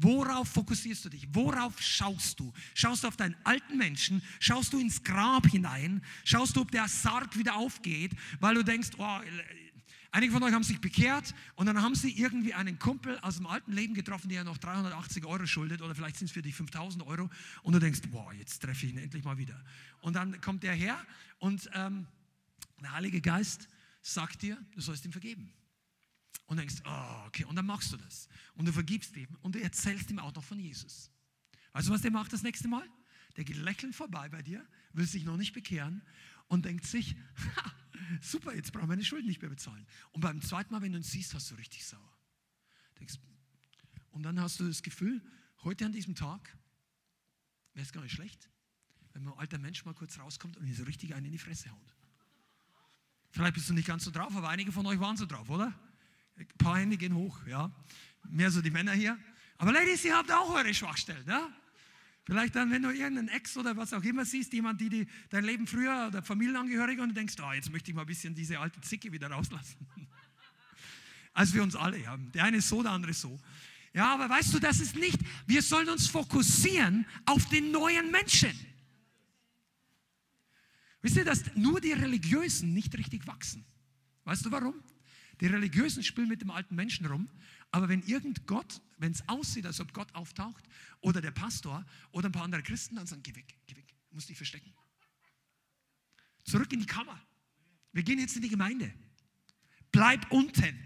Worauf fokussierst du dich? Worauf schaust du? Schaust du auf deinen alten Menschen? Schaust du ins Grab hinein? Schaust du, ob der Sarg wieder aufgeht, weil du denkst, oh, Einige von euch haben sich bekehrt und dann haben sie irgendwie einen Kumpel aus dem alten Leben getroffen, der ja noch 380 Euro schuldet oder vielleicht sind es für dich 5000 Euro und du denkst, boah, jetzt treffe ich ihn endlich mal wieder. Und dann kommt der her und ähm, der Heilige Geist sagt dir, du sollst ihm vergeben. Und denkst, oh, okay, und dann machst du das. Und du vergibst ihm und du erzählst ihm auch noch von Jesus. Weißt du, was der macht das nächste Mal? Der geht lächelnd vorbei bei dir, will sich noch nicht bekehren und denkt sich, super, jetzt brauchen wir meine Schulden nicht mehr bezahlen. Und beim zweiten Mal, wenn du ihn siehst, hast du richtig sauer. Denkst, und dann hast du das Gefühl, heute an diesem Tag wäre es gar nicht schlecht, wenn ein alter Mensch mal kurz rauskommt und ihn so richtig einen in die Fresse haut. Vielleicht bist du nicht ganz so drauf, aber einige von euch waren so drauf, oder? Ein paar Hände gehen hoch, ja. Mehr so die Männer hier. Aber Ladies, ihr habt auch eure Schwachstellen, ja? Vielleicht dann, wenn du irgendeinen Ex oder was auch immer siehst, jemand, die, die dein Leben früher oder Familienangehörige und du denkst, oh, jetzt möchte ich mal ein bisschen diese alte Zicke wieder rauslassen. Also wir uns alle haben. Der eine ist so, der andere so. Ja, aber weißt du, das ist nicht, wir sollen uns fokussieren auf den neuen Menschen. Wisst ihr, dass nur die Religiösen nicht richtig wachsen? Weißt du warum? Die Religiösen spielen mit dem alten Menschen rum, aber wenn irgend Gott, wenn es aussieht, als ob Gott auftaucht, oder der Pastor, oder ein paar andere Christen, dann sagen, geh weg, geh weg, musst dich verstecken. Zurück in die Kammer. Wir gehen jetzt in die Gemeinde. Bleib unten.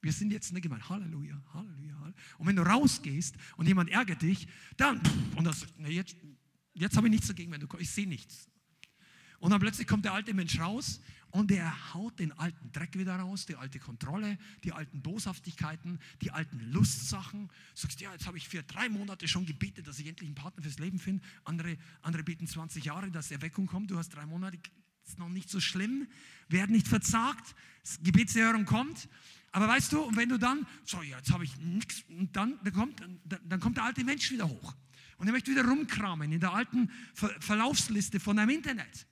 Wir sind jetzt in der Gemeinde. Halleluja, Halleluja, Halleluja. Und wenn du rausgehst und jemand ärgert dich, dann, und das, na jetzt, jetzt habe ich nichts dagegen, wenn du kommst, ich sehe nichts. Und dann plötzlich kommt der alte Mensch raus und er haut den alten Dreck wieder raus, die alte Kontrolle, die alten Boshaftigkeiten, die alten Lustsachen. Sagst, ja, jetzt habe ich für drei Monate schon gebetet, dass ich endlich einen Partner fürs Leben finde. Andere, andere beten 20 Jahre, dass Erweckung kommt. Du hast drei Monate, ist noch nicht so schlimm. Werd nicht verzagt, Gebetserhörung kommt. Aber weißt du, und wenn du dann, so, ja, jetzt habe ich nichts, und dann, dann, kommt, dann kommt der alte Mensch wieder hoch. Und er möchte wieder rumkramen in der alten Verlaufsliste von deinem Internet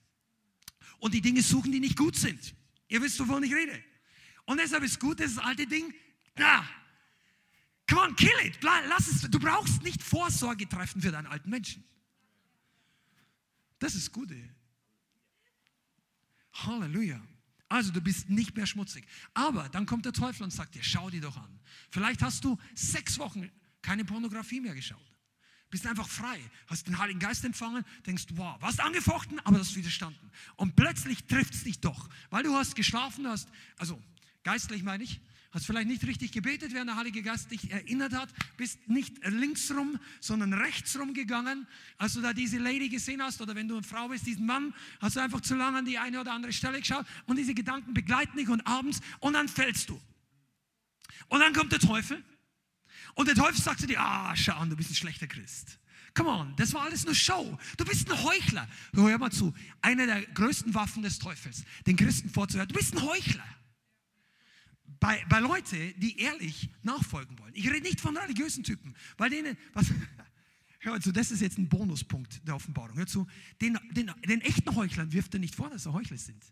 und die Dinge suchen, die nicht gut sind. Ihr wisst, wovon ich rede. Und deshalb ist gut, das alte Ding, na, come on, kill it, lass es, du brauchst nicht Vorsorge treffen für deinen alten Menschen. Das ist gut. Halleluja. Also du bist nicht mehr schmutzig. Aber dann kommt der Teufel und sagt dir, schau dir doch an. Vielleicht hast du sechs Wochen keine Pornografie mehr geschaut. Bist einfach frei, hast den Heiligen Geist empfangen, denkst, wow, warst angefochten, aber hast widerstanden. Und plötzlich trifft es dich doch, weil du hast geschlafen, hast, also geistlich meine ich, hast vielleicht nicht richtig gebetet, während der Heilige Geist dich erinnert hat, bist nicht linksrum, sondern rechtsrum gegangen, als du da diese Lady gesehen hast oder wenn du eine Frau bist, diesen Mann, hast du einfach zu lange an die eine oder andere Stelle geschaut und diese Gedanken begleiten dich und abends und dann fällst du. Und dann kommt der Teufel und der Teufel sagt zu dir, ah, schau du bist ein schlechter Christ. Come on, das war alles nur Show. Du bist ein Heuchler. Hör mal zu, eine der größten Waffen des Teufels, den Christen vorzuhören, du bist ein Heuchler. Bei, bei Leuten, die ehrlich nachfolgen wollen. Ich rede nicht von religiösen Typen, bei denen, was, hör zu, das ist jetzt ein Bonuspunkt der Offenbarung. Hör zu, den, den, den echten Heuchlern wirft er nicht vor, dass sie Heuchler sind.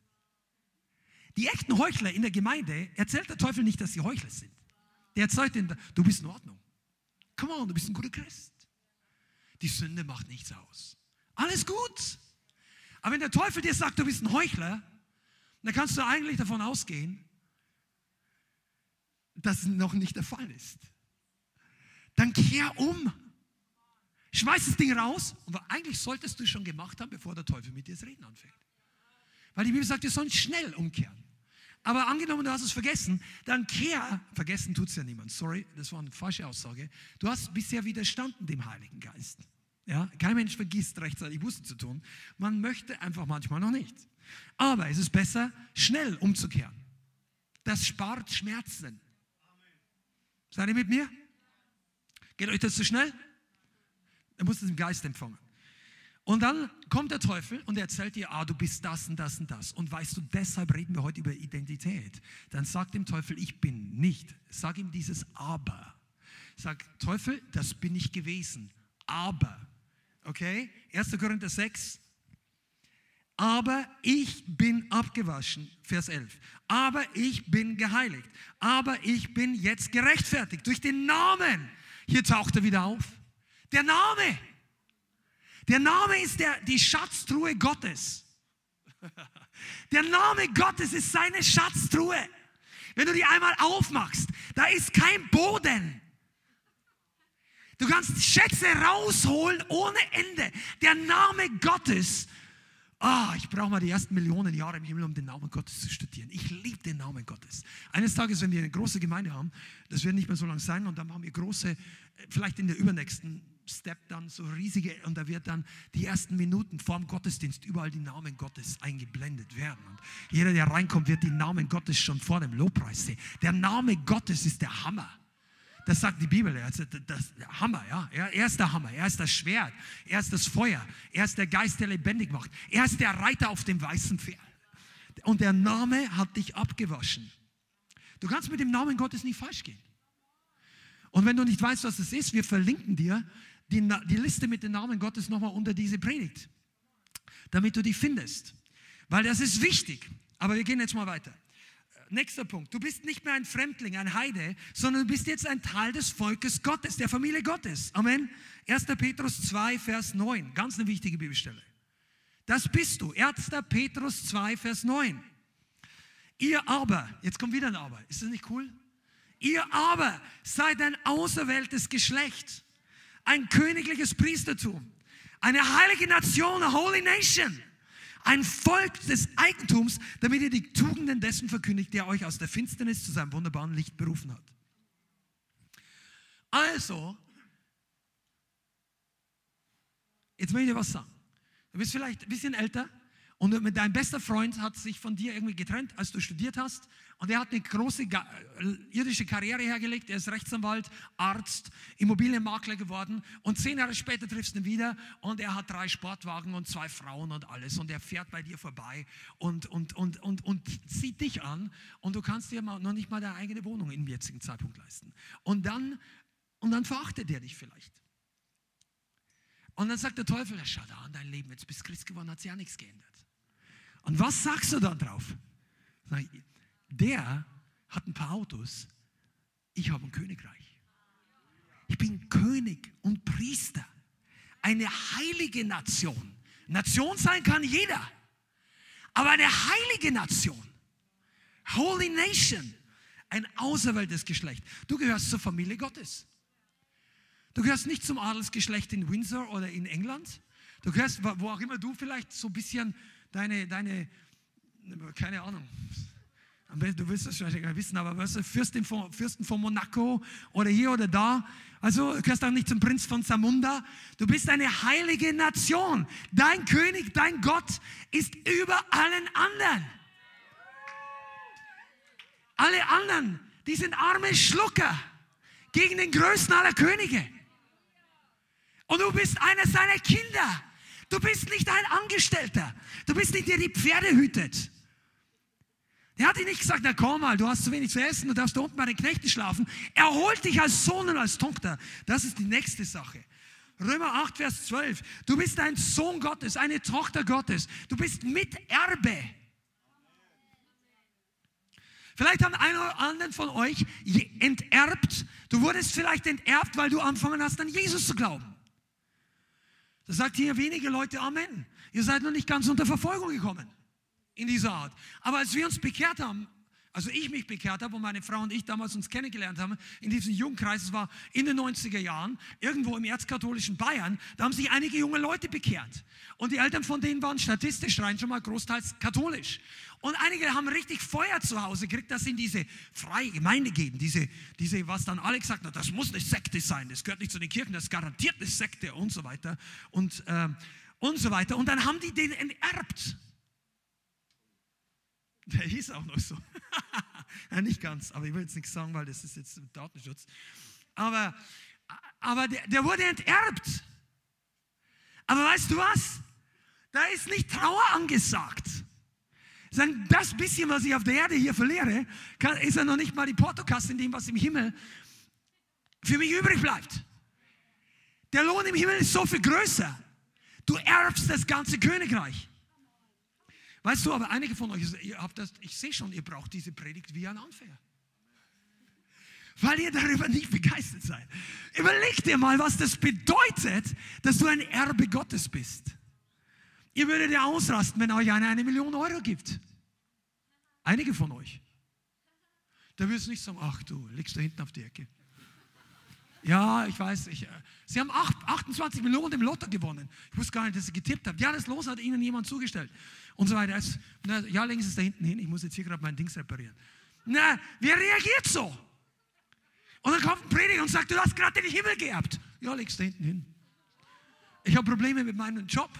Die echten Heuchler in der Gemeinde erzählt der Teufel nicht, dass sie Heuchler sind. Der zeigt ihnen, du bist in Ordnung. Come on, du bist ein guter Christ. Die Sünde macht nichts aus. Alles gut. Aber wenn der Teufel dir sagt, du bist ein Heuchler, dann kannst du eigentlich davon ausgehen, dass es noch nicht der Fall ist. Dann kehr um. Schmeiß das Ding raus. Und eigentlich solltest du es schon gemacht haben, bevor der Teufel mit dir das Reden anfängt. Weil die Bibel sagt, wir sollen schnell umkehren. Aber angenommen, du hast es vergessen, dann kehr, vergessen tut es ja niemand, sorry, das war eine falsche Aussage. Du hast bisher widerstanden dem Heiligen Geist. Ja, kein Mensch vergisst rechtzeitig Buße zu tun. Man möchte einfach manchmal noch nicht. Aber es ist besser, schnell umzukehren. Das spart Schmerzen. Seid ihr mit mir? Geht euch das zu schnell? Dann musst du es im Geist empfangen. Und dann kommt der Teufel und erzählt dir, ah, du bist das und das und das. Und weißt du, deshalb reden wir heute über Identität. Dann sag dem Teufel, ich bin nicht. Sag ihm dieses Aber. Sag, Teufel, das bin ich gewesen. Aber. Okay? 1. Korinther 6. Aber ich bin abgewaschen. Vers 11. Aber ich bin geheiligt. Aber ich bin jetzt gerechtfertigt durch den Namen Hier taucht er wieder auf. Der Name. Der Name ist der, die Schatztruhe Gottes. Der Name Gottes ist seine Schatztruhe. Wenn du die einmal aufmachst, da ist kein Boden. Du kannst Schätze rausholen ohne Ende. Der Name Gottes. Ah, ich brauche mal die ersten Millionen Jahre im Himmel, um den Namen Gottes zu studieren. Ich liebe den Namen Gottes. Eines Tages, wenn wir eine große Gemeinde haben, das wird nicht mehr so lang sein, und dann haben wir große, vielleicht in der übernächsten Step dann so riesige, und da wird dann die ersten Minuten vorm Gottesdienst überall die Namen Gottes eingeblendet werden. Und jeder, der reinkommt, wird die Namen Gottes schon vor dem Lobpreis sehen. Der Name Gottes ist der Hammer. Das sagt die Bibel. Also das, das Hammer, ja. Er ist der Hammer. Er ist das Schwert. Er ist das Feuer. Er ist der Geist, der lebendig macht. Er ist der Reiter auf dem weißen Pferd. Und der Name hat dich abgewaschen. Du kannst mit dem Namen Gottes nicht falsch gehen. Und wenn du nicht weißt, was es ist, wir verlinken dir die, die Liste mit den Namen Gottes nochmal unter diese Predigt, damit du die findest. Weil das ist wichtig. Aber wir gehen jetzt mal weiter. Nächster Punkt. Du bist nicht mehr ein Fremdling, ein Heide, sondern du bist jetzt ein Teil des Volkes Gottes, der Familie Gottes. Amen. 1. Petrus 2, Vers 9. Ganz eine wichtige Bibelstelle. Das bist du. 1. Petrus 2, Vers 9. Ihr aber, jetzt kommt wieder ein Aber. Ist das nicht cool? Ihr aber seid ein auserwähltes Geschlecht, ein königliches Priestertum, eine heilige Nation, a holy nation ein Volk des Eigentums, damit ihr die Tugenden dessen verkündigt, der euch aus der Finsternis zu seinem wunderbaren Licht berufen hat. Also, jetzt will ich dir was sagen. Du bist vielleicht ein bisschen älter und deinem bester Freund hat sich von dir irgendwie getrennt, als du studiert hast. Und er hat eine große irdische Karriere hergelegt. Er ist Rechtsanwalt, Arzt, Immobilienmakler geworden. Und zehn Jahre später triffst du ihn wieder und er hat drei Sportwagen und zwei Frauen und alles. Und er fährt bei dir vorbei und, und, und, und, und zieht dich an. Und du kannst dir noch nicht mal deine eigene Wohnung im jetzigen Zeitpunkt leisten. Und dann, und dann verachtet er dich vielleicht. Und dann sagt der Teufel, schau da an dein Leben, jetzt bist du Christ geworden, hat sich ja nichts geändert. Und was sagst du dann drauf? Der hat ein paar Autos, ich habe ein Königreich. Ich bin König und Priester. Eine heilige Nation. Nation sein kann jeder, aber eine heilige Nation. Holy Nation. Ein auserwähltes Geschlecht. Du gehörst zur Familie Gottes. Du gehörst nicht zum Adelsgeschlecht in Windsor oder in England. Du gehörst, wo auch immer du vielleicht so ein bisschen deine, deine keine Ahnung, du wirst das wahrscheinlich wissen, aber was ist Fürstin von, Fürsten von Monaco oder hier oder da. Also du gehörst auch nicht zum Prinz von Samunda. Du bist eine heilige Nation. Dein König, dein Gott ist über allen anderen. Alle anderen, die sind arme Schlucker gegen den größten aller Könige. Und du bist einer seiner Kinder. Du bist nicht ein Angestellter. Du bist nicht der, der die Pferde hütet. Er hat dir nicht gesagt, na komm mal, du hast zu wenig zu essen, du darfst da unten bei den Knechten schlafen. Er holt dich als Sohn und als Tochter. Das ist die nächste Sache. Römer 8, Vers 12. Du bist ein Sohn Gottes, eine Tochter Gottes. Du bist Miterbe. Vielleicht haben einen oder anderen von euch enterbt. Du wurdest vielleicht enterbt, weil du angefangen hast, an Jesus zu glauben. Da sagt hier wenige Leute Amen. Ihr seid noch nicht ganz unter Verfolgung gekommen in dieser Art. Aber als wir uns bekehrt haben, also ich mich bekehrt habe und meine Frau und ich damals uns kennengelernt haben, in diesem Jugendkreis, es war in den 90er Jahren, irgendwo im erzkatholischen Bayern, da haben sich einige junge Leute bekehrt. Und die Eltern von denen waren statistisch rein schon mal großteils katholisch. Und einige haben richtig Feuer zu Hause gekriegt, dass sie in diese freie Gemeinde gehen. Diese, diese, was dann alle gesagt haben, das muss eine Sekte sein, das gehört nicht zu den Kirchen, das ist garantiert eine Sekte und so weiter. Und, äh, und so weiter. Und dann haben die den enterbt. Der hieß auch noch so. ja, nicht ganz, aber ich will jetzt nichts sagen, weil das ist jetzt Datenschutz. Aber, aber der, der wurde enterbt. Aber weißt du was? Da ist nicht Trauer angesagt. Das bisschen, was ich auf der Erde hier verliere, ist ja noch nicht mal die Portokasse in dem, was im Himmel für mich übrig bleibt. Der Lohn im Himmel ist so viel größer. Du erbst das ganze Königreich. Weißt du, aber einige von euch, ihr habt das, ich sehe schon, ihr braucht diese Predigt wie ein Anfänger. weil ihr darüber nicht begeistert seid. Überleg dir mal, was das bedeutet, dass du ein Erbe Gottes bist. Ihr würdet ja ausrasten, wenn euch einer eine Million Euro gibt. Einige von euch. Da wirst du nicht sagen, ach du, liegst da hinten auf die Ecke. Ja, ich weiß. Ich, äh, sie haben 28 Millionen im Lotto gewonnen. Ich wusste gar nicht, dass sie getippt haben. Ja, das Los hat ihnen jemand zugestellt. Und so weiter. Also, na, ja, Sie es da hinten hin. Ich muss jetzt hier gerade mein Dings reparieren. Na, wer reagiert so? Und dann kommt ein Prediger und sagt, du hast gerade den Himmel geerbt. Ja, legst da hinten hin. Ich habe Probleme mit meinem Job.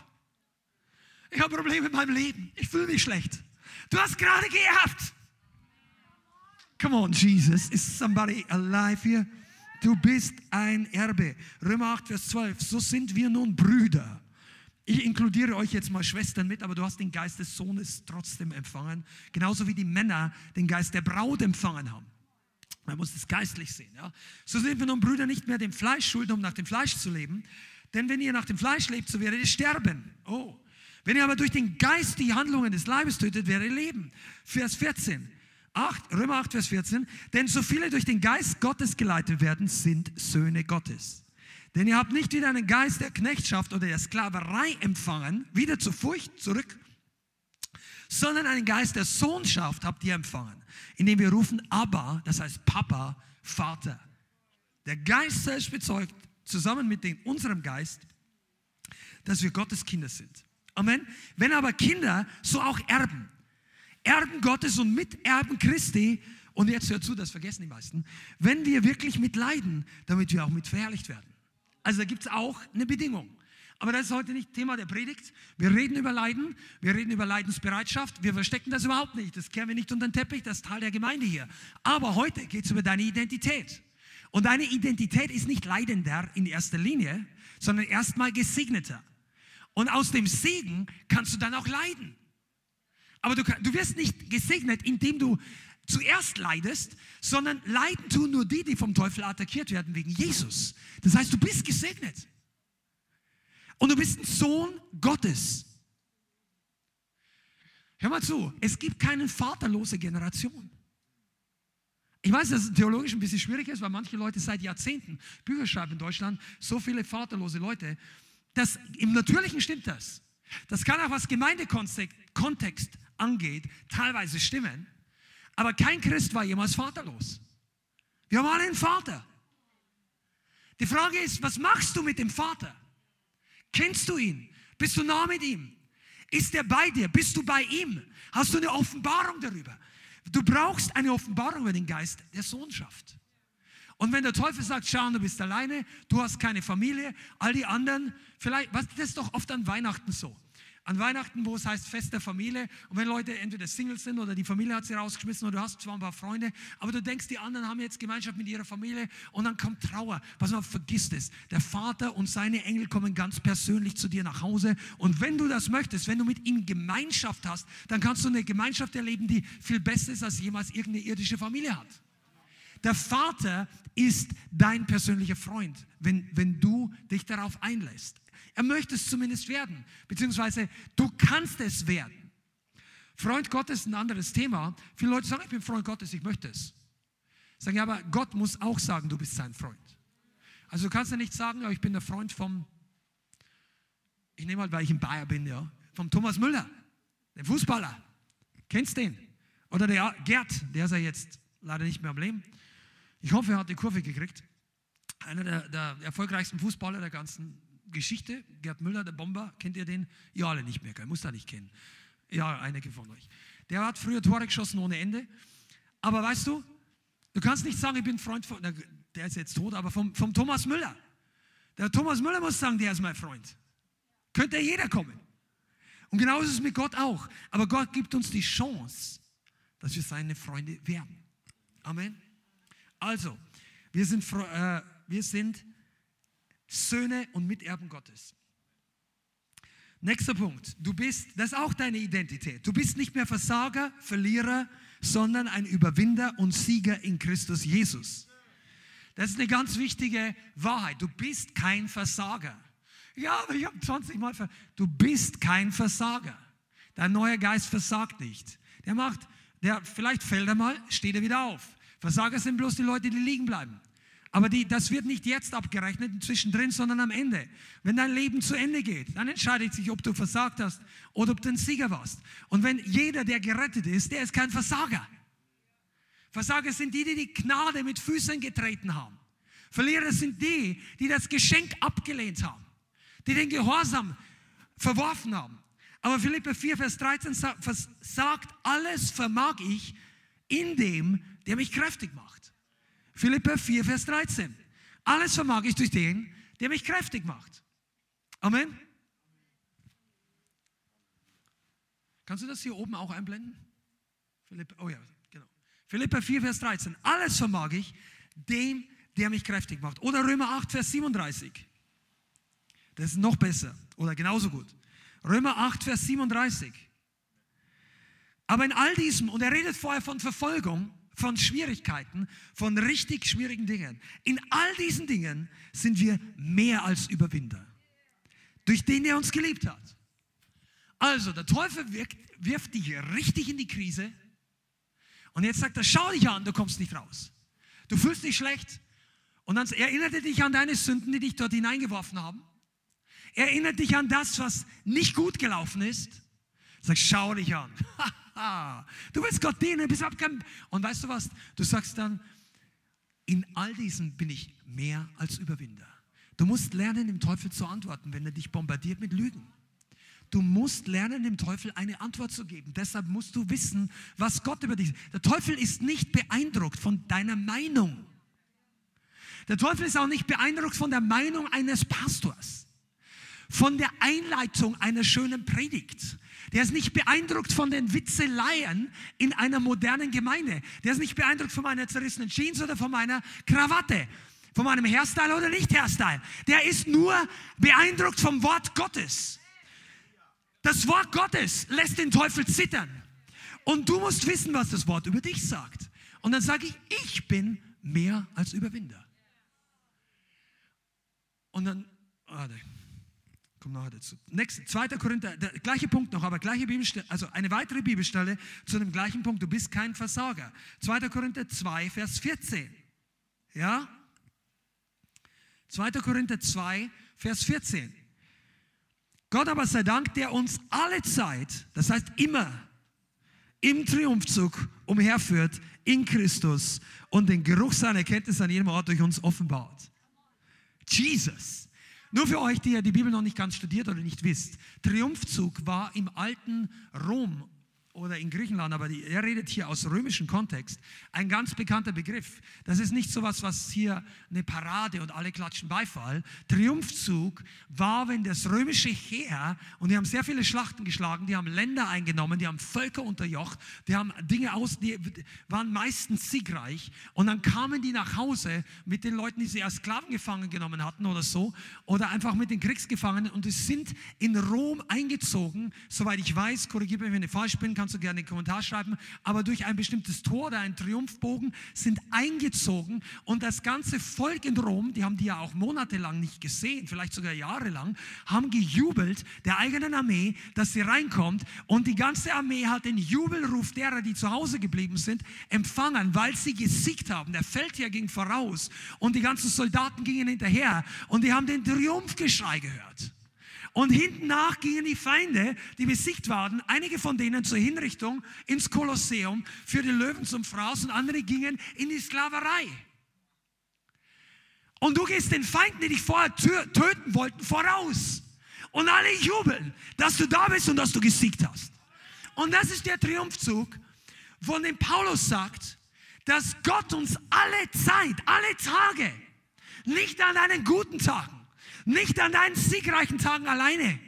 Ich habe Probleme mit meinem Leben. Ich fühle mich schlecht. Du hast gerade geerbt. Come on, Jesus. Is somebody alive here? Du bist ein Erbe. Römer 8, Vers 12. So sind wir nun Brüder. Ich inkludiere euch jetzt mal Schwestern mit, aber du hast den Geist des Sohnes trotzdem empfangen. Genauso wie die Männer den Geist der Braut empfangen haben. Man muss es geistlich sehen. Ja? So sind wir nun Brüder nicht mehr dem Fleisch schulden, um nach dem Fleisch zu leben. Denn wenn ihr nach dem Fleisch lebt, so werdet ihr sterben. Oh. Wenn ihr aber durch den Geist die Handlungen des Leibes tötet, werdet ihr leben. Vers 14. 8, Römer 8, Vers 14. Denn so viele durch den Geist Gottes geleitet werden, sind Söhne Gottes. Denn ihr habt nicht wieder einen Geist der Knechtschaft oder der Sklaverei empfangen, wieder zur Furcht zurück, sondern einen Geist der Sohnschaft habt ihr empfangen, indem wir rufen Abba, das heißt Papa, Vater. Der Geist selbst bezeugt zusammen mit dem, unserem Geist, dass wir Gottes Kinder sind. Amen. Wenn aber Kinder, so auch Erben. Erben Gottes und Miterben Christi. Und jetzt hört zu, das vergessen die meisten. Wenn wir wirklich mitleiden, damit wir auch mit verherrlicht werden. Also da gibt es auch eine Bedingung. Aber das ist heute nicht Thema der Predigt. Wir reden über Leiden, wir reden über Leidensbereitschaft. Wir verstecken das überhaupt nicht. Das kehren wir nicht unter den Teppich, das ist Teil der Gemeinde hier. Aber heute geht es über deine Identität. Und deine Identität ist nicht leidender in erster Linie, sondern erstmal gesegneter. Und aus dem Segen kannst du dann auch leiden. Aber du, du wirst nicht gesegnet, indem du zuerst leidest, sondern leiden tun nur die, die vom Teufel attackiert werden wegen Jesus. Das heißt, du bist gesegnet. Und du bist ein Sohn Gottes. Hör mal zu, es gibt keine vaterlose Generation. Ich weiß, dass es theologisch ein bisschen schwierig ist, weil manche Leute seit Jahrzehnten Bücher schreiben in Deutschland, so viele vaterlose Leute. Das, Im Natürlichen stimmt das. Das kann auch was Gemeindekontext angeht, teilweise stimmen. Aber kein Christ war jemals vaterlos. Wir haben alle einen Vater. Die Frage ist, was machst du mit dem Vater? Kennst du ihn? Bist du nah mit ihm? Ist er bei dir? Bist du bei ihm? Hast du eine Offenbarung darüber? Du brauchst eine Offenbarung über den Geist der Sohnschaft. Und wenn der Teufel sagt, schau, du bist alleine, du hast keine Familie, all die anderen, vielleicht, was, das ist doch oft an Weihnachten so. An Weihnachten, wo es heißt Fest der Familie. Und wenn Leute entweder Singles sind oder die Familie hat sie rausgeschmissen oder du hast zwar ein paar Freunde, aber du denkst, die anderen haben jetzt Gemeinschaft mit ihrer Familie und dann kommt Trauer. Pass mal, vergiss es. Der Vater und seine Engel kommen ganz persönlich zu dir nach Hause. Und wenn du das möchtest, wenn du mit ihm Gemeinschaft hast, dann kannst du eine Gemeinschaft erleben, die viel besser ist, als jemals irgendeine irdische Familie hat. Der Vater ist dein persönlicher Freund, wenn, wenn du dich darauf einlässt. Er möchte es zumindest werden, beziehungsweise du kannst es werden. Freund Gottes ist ein anderes Thema. Viele Leute sagen, ich bin Freund Gottes, ich möchte es. Sagen ja, aber Gott muss auch sagen, du bist sein Freund. Also du kannst ja nicht sagen, ich bin der Freund vom, ich nehme mal, weil ich in Bayer bin, ja, vom Thomas Müller, dem Fußballer. Kennst den? Oder der Gerd, der ist ja jetzt leider nicht mehr am Leben. Ich hoffe, er hat die Kurve gekriegt. Einer der, der erfolgreichsten Fußballer der ganzen Geschichte, Gerd Müller, der Bomber, kennt ihr den? Ihr alle nicht mehr, muss da nicht kennen. Ja, einige von euch. Der hat früher Tore geschossen ohne Ende. Aber weißt du, du kannst nicht sagen, ich bin Freund von, der ist jetzt tot, aber vom, vom Thomas Müller. Der Thomas Müller muss sagen, der ist mein Freund. Könnte jeder kommen. Und genauso ist es mit Gott auch. Aber Gott gibt uns die Chance, dass wir seine Freunde werden. Amen. Also, wir sind, äh, wir sind Söhne und Miterben Gottes. Nächster Punkt. Du bist, das ist auch deine Identität. Du bist nicht mehr Versager, Verlierer, sondern ein Überwinder und Sieger in Christus Jesus. Das ist eine ganz wichtige Wahrheit. Du bist kein Versager. Ja, aber ich habe 20 Mal ver Du bist kein Versager. Dein neuer Geist versagt nicht. Der macht, der, vielleicht fällt er mal, steht er wieder auf. Versager sind bloß die Leute, die liegen bleiben. Aber die, das wird nicht jetzt abgerechnet, zwischendrin, sondern am Ende. Wenn dein Leben zu Ende geht, dann entscheidet sich, ob du versagt hast oder ob du ein Sieger warst. Und wenn jeder, der gerettet ist, der ist kein Versager. Versager sind die, die die Gnade mit Füßen getreten haben. Verlierer sind die, die das Geschenk abgelehnt haben, die den Gehorsam verworfen haben. Aber Philippa 4, Vers 13 sagt, alles vermag ich in dem, der mich kräftig macht. Philippa 4, Vers 13. Alles vermag ich durch den, der mich kräftig macht. Amen. Kannst du das hier oben auch einblenden? Philippa, oh ja, genau. Philippa 4, Vers 13. Alles vermag ich dem, der mich kräftig macht. Oder Römer 8, Vers 37. Das ist noch besser oder genauso gut. Römer 8, Vers 37. Aber in all diesem, und er redet vorher von Verfolgung, von Schwierigkeiten, von richtig schwierigen Dingen. In all diesen Dingen sind wir mehr als Überwinder. Durch den, der uns geliebt hat. Also, der Teufel wirkt, wirft dich richtig in die Krise. Und jetzt sagt er, schau dich an, du kommst nicht raus. Du fühlst dich schlecht. Und dann erinnert er dich an deine Sünden, die dich dort hineingeworfen haben. Erinnert dich an das, was nicht gut gelaufen ist. Sag, schau dich an. du willst Gott dienen, bist kein. Und weißt du was? Du sagst dann, in all diesen bin ich mehr als Überwinder. Du musst lernen, dem Teufel zu antworten, wenn er dich bombardiert mit Lügen. Du musst lernen, dem Teufel eine Antwort zu geben. Deshalb musst du wissen, was Gott über dich. Der Teufel ist nicht beeindruckt von deiner Meinung. Der Teufel ist auch nicht beeindruckt von der Meinung eines Pastors, von der Einleitung einer schönen Predigt. Der ist nicht beeindruckt von den Witzeleien in einer modernen Gemeinde. Der ist nicht beeindruckt von meiner zerrissenen Jeans oder von meiner Krawatte, von meinem Hairstyle oder nicht Hairstyle. Der ist nur beeindruckt vom Wort Gottes. Das Wort Gottes lässt den Teufel zittern. Und du musst wissen, was das Wort über dich sagt. Und dann sage ich, ich bin mehr als Überwinder. Und dann, warte. Kommt nachher dazu. Nächste, 2. Korinther, der gleiche Punkt noch, aber gleiche Bibelstelle, also eine weitere Bibelstelle zu dem gleichen Punkt. Du bist kein Versager. 2. Korinther 2, Vers 14. Ja? 2. Korinther 2, Vers 14. Gott aber sei Dank, der uns alle Zeit, das heißt immer, im Triumphzug umherführt in Christus und den Geruch seiner Erkenntnis an jedem Ort durch uns offenbart. Jesus. Nur für euch, die ja die Bibel noch nicht ganz studiert oder nicht wisst. Triumphzug war im alten Rom oder in Griechenland, aber die, er redet hier aus römischem Kontext, ein ganz bekannter Begriff. Das ist nicht so was, was hier eine Parade und alle klatschen Beifall. Triumphzug war, wenn das römische Heer, und die haben sehr viele Schlachten geschlagen, die haben Länder eingenommen, die haben Völker unterjocht, die haben Dinge aus, die waren meistens siegreich, und dann kamen die nach Hause mit den Leuten, die sie als Sklaven gefangen genommen hatten oder so, oder einfach mit den Kriegsgefangenen, und die sind in Rom eingezogen, soweit ich weiß, korrigiere mich, wenn ich falsch bin, kann kannst du gerne einen Kommentar schreiben, aber durch ein bestimmtes Tor oder einen Triumphbogen sind eingezogen und das ganze Volk in Rom, die haben die ja auch monatelang nicht gesehen, vielleicht sogar jahrelang, haben gejubelt der eigenen Armee, dass sie reinkommt und die ganze Armee hat den Jubelruf derer, die zu Hause geblieben sind, empfangen, weil sie gesiegt haben. Der Feldherr ging voraus und die ganzen Soldaten gingen hinterher und die haben den Triumphgeschrei gehört. Und hinten nach gingen die Feinde, die besiegt waren, einige von denen zur Hinrichtung ins Kolosseum für die Löwen zum Fraß und andere gingen in die Sklaverei. Und du gehst den Feinden, die dich vorher töten wollten, voraus. Und alle jubeln, dass du da bist und dass du gesiegt hast. Und das ist der Triumphzug, von dem Paulus sagt, dass Gott uns alle Zeit, alle Tage, nicht an einen guten Tagen, nicht an deinen siegreichen Tagen alleine.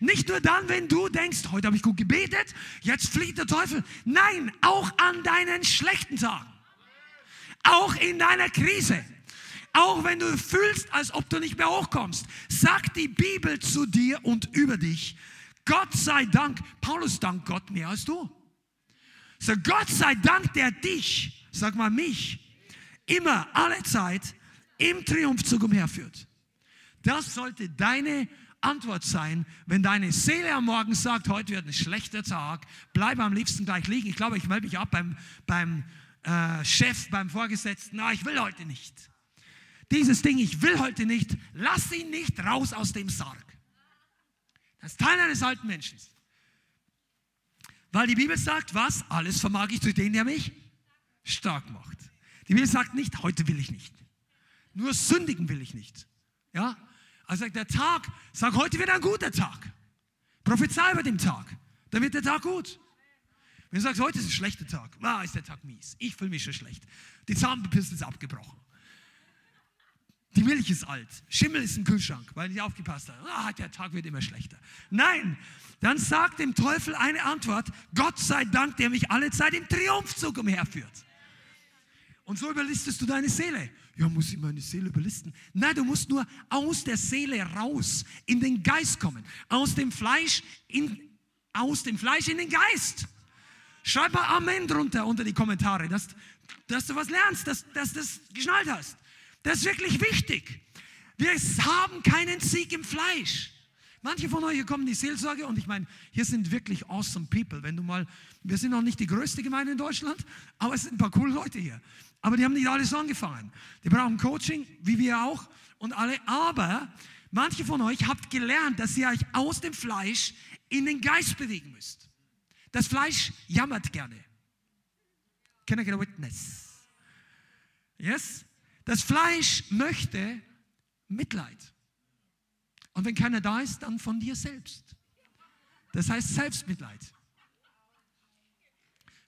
Nicht nur dann, wenn du denkst, heute habe ich gut gebetet, jetzt fliegt der Teufel. Nein, auch an deinen schlechten Tagen. Auch in deiner Krise. Auch wenn du fühlst, als ob du nicht mehr hochkommst, sagt die Bibel zu dir und über dich, Gott sei Dank, Paulus dankt Gott mehr als du. So Gott sei Dank, der dich, sag mal mich, immer, alle Zeit im Triumphzug umherführt. Das sollte deine Antwort sein, wenn deine Seele am Morgen sagt, heute wird ein schlechter Tag, bleib am liebsten gleich liegen. Ich glaube, ich melde mich ab beim, beim äh, Chef, beim Vorgesetzten, na, ich will heute nicht. Dieses Ding, ich will heute nicht, lass ihn nicht raus aus dem Sarg. Das ist Teil eines alten Menschen. Weil die Bibel sagt, was? Alles vermag ich durch den, der mich stark macht. Die Bibel sagt nicht, heute will ich nicht. Nur sündigen will ich nicht. Ja? Also sagt der Tag, sag, heute wird ein guter Tag. Prophezei über den Tag. Dann wird der Tag gut. Wenn du sagst, heute ist ein schlechter Tag, ah, ist der Tag mies. Ich fühle mich schon schlecht. Die Zahnbürste ist abgebrochen. Die Milch ist alt. Schimmel ist im Kühlschrank, weil ich aufgepasst habe. Ah, der Tag wird immer schlechter. Nein, dann sagt dem Teufel eine Antwort: Gott sei Dank, der mich alle Zeit im Triumphzug umherführt. Und so überlistest du deine Seele. Ja, muss ich meine Seele überlisten? Nein, du musst nur aus der Seele raus, in den Geist kommen. Aus dem Fleisch in, aus dem Fleisch in den Geist. Schreib mal Amen drunter unter die Kommentare, dass, dass du was lernst, dass, dass du das geschnallt hast. Das ist wirklich wichtig. Wir haben keinen Sieg im Fleisch. Manche von euch kommen in die Seelsorge und ich meine, hier sind wirklich awesome people. Wenn du mal, wir sind noch nicht die größte Gemeinde in Deutschland, aber es sind ein paar coole Leute hier. Aber die haben nicht alles angefangen. Die brauchen Coaching, wie wir auch und alle. Aber manche von euch habt gelernt, dass ihr euch aus dem Fleisch in den Geist bewegen müsst. Das Fleisch jammert gerne. Can I get a witness? Yes? Das Fleisch möchte Mitleid. Und wenn keiner da ist, dann von dir selbst. Das heißt Selbstmitleid.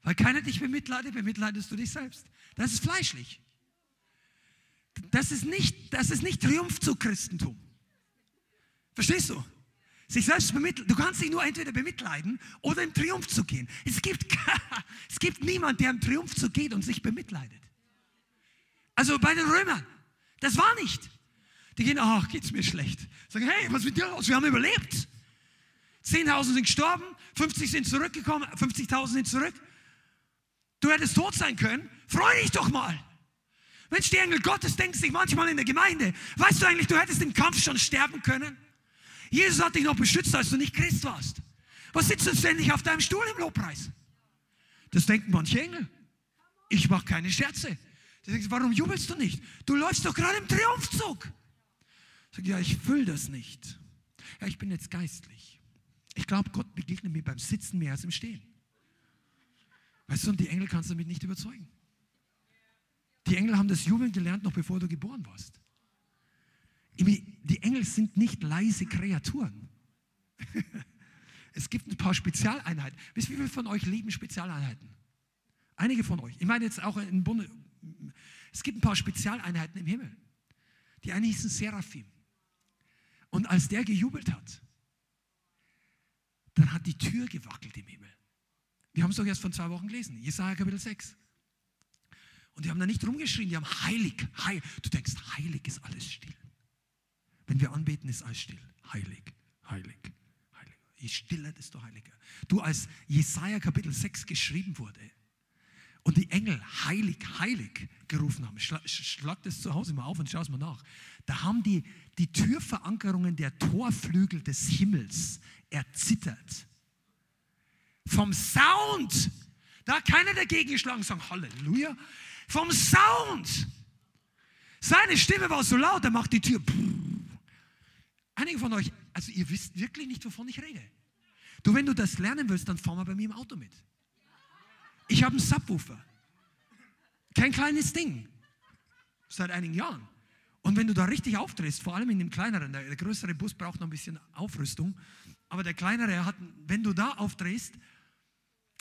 Weil keiner dich bemitleidet, bemitleidest du dich selbst. Das ist fleischlich. Das ist nicht, das ist nicht Triumph zu Christentum. Verstehst du? Sich selbst bemitleiden. Du kannst dich nur entweder bemitleiden oder im Triumph zu gehen. Es gibt, es gibt niemand, der im Triumph zu geht und sich bemitleidet. Also bei den Römern, das war nicht. Die gehen, ach, geht's mir schlecht. Sagen, hey, was mit dir los? Wir haben überlebt. 10.000 sind gestorben, 50 sind zurückgekommen, 50.000 sind zurück. Du hättest tot sein können. Freu dich doch mal. Mensch, die Engel Gottes denken sich manchmal in der Gemeinde. Weißt du eigentlich, du hättest im Kampf schon sterben können? Jesus hat dich noch beschützt, als du nicht Christ warst. Was sitzt du ständig auf deinem Stuhl im Lobpreis? Das denken manche Engel. Ich mache keine Scherze. Die sagen, warum jubelst du nicht? Du läufst doch gerade im Triumphzug. Sage, ja, ich fühle das nicht. Ja, ich bin jetzt geistlich. Ich glaube, Gott begegnet mir beim Sitzen mehr als im Stehen. Weißt du, und die Engel kannst du damit nicht überzeugen. Die Engel haben das Jubeln gelernt, noch bevor du geboren warst. Die Engel sind nicht leise Kreaturen. es gibt ein paar Spezialeinheiten. Wisst ihr, wie viele von euch lieben Spezialeinheiten? Einige von euch. Ich meine jetzt auch in Bunde. Es gibt ein paar Spezialeinheiten im Himmel. Die eine hießen Seraphim. Und als der gejubelt hat, dann hat die Tür gewackelt im Himmel. Wir haben es doch erst vor zwei Wochen gelesen, Jesaja Kapitel 6. Und die haben da nicht rumgeschrien, die haben heilig, heilig. Du denkst, heilig ist alles still. Wenn wir anbeten, ist alles still. Heilig, heilig, heilig. Je stiller, desto heiliger. Du, als Jesaja Kapitel 6 geschrieben wurde und die Engel heilig, heilig gerufen haben, schlag, schlag das zu Hause mal auf und schau es mal nach. Da haben die, die Türverankerungen der Torflügel des Himmels erzittert vom Sound. Da hat keiner dagegen geschlagen und sagen, Halleluja. Vom Sound. Seine Stimme war so laut, er macht die Tür. Einige von euch, also ihr wisst wirklich nicht, wovon ich rede. Du, wenn du das lernen willst, dann fahr mal bei mir im Auto mit. Ich habe einen Subwoofer. Kein kleines Ding. Seit einigen Jahren. Und wenn du da richtig aufdrehst, vor allem in dem kleineren, der, der größere Bus braucht noch ein bisschen Aufrüstung, aber der kleinere hat, wenn du da aufdrehst,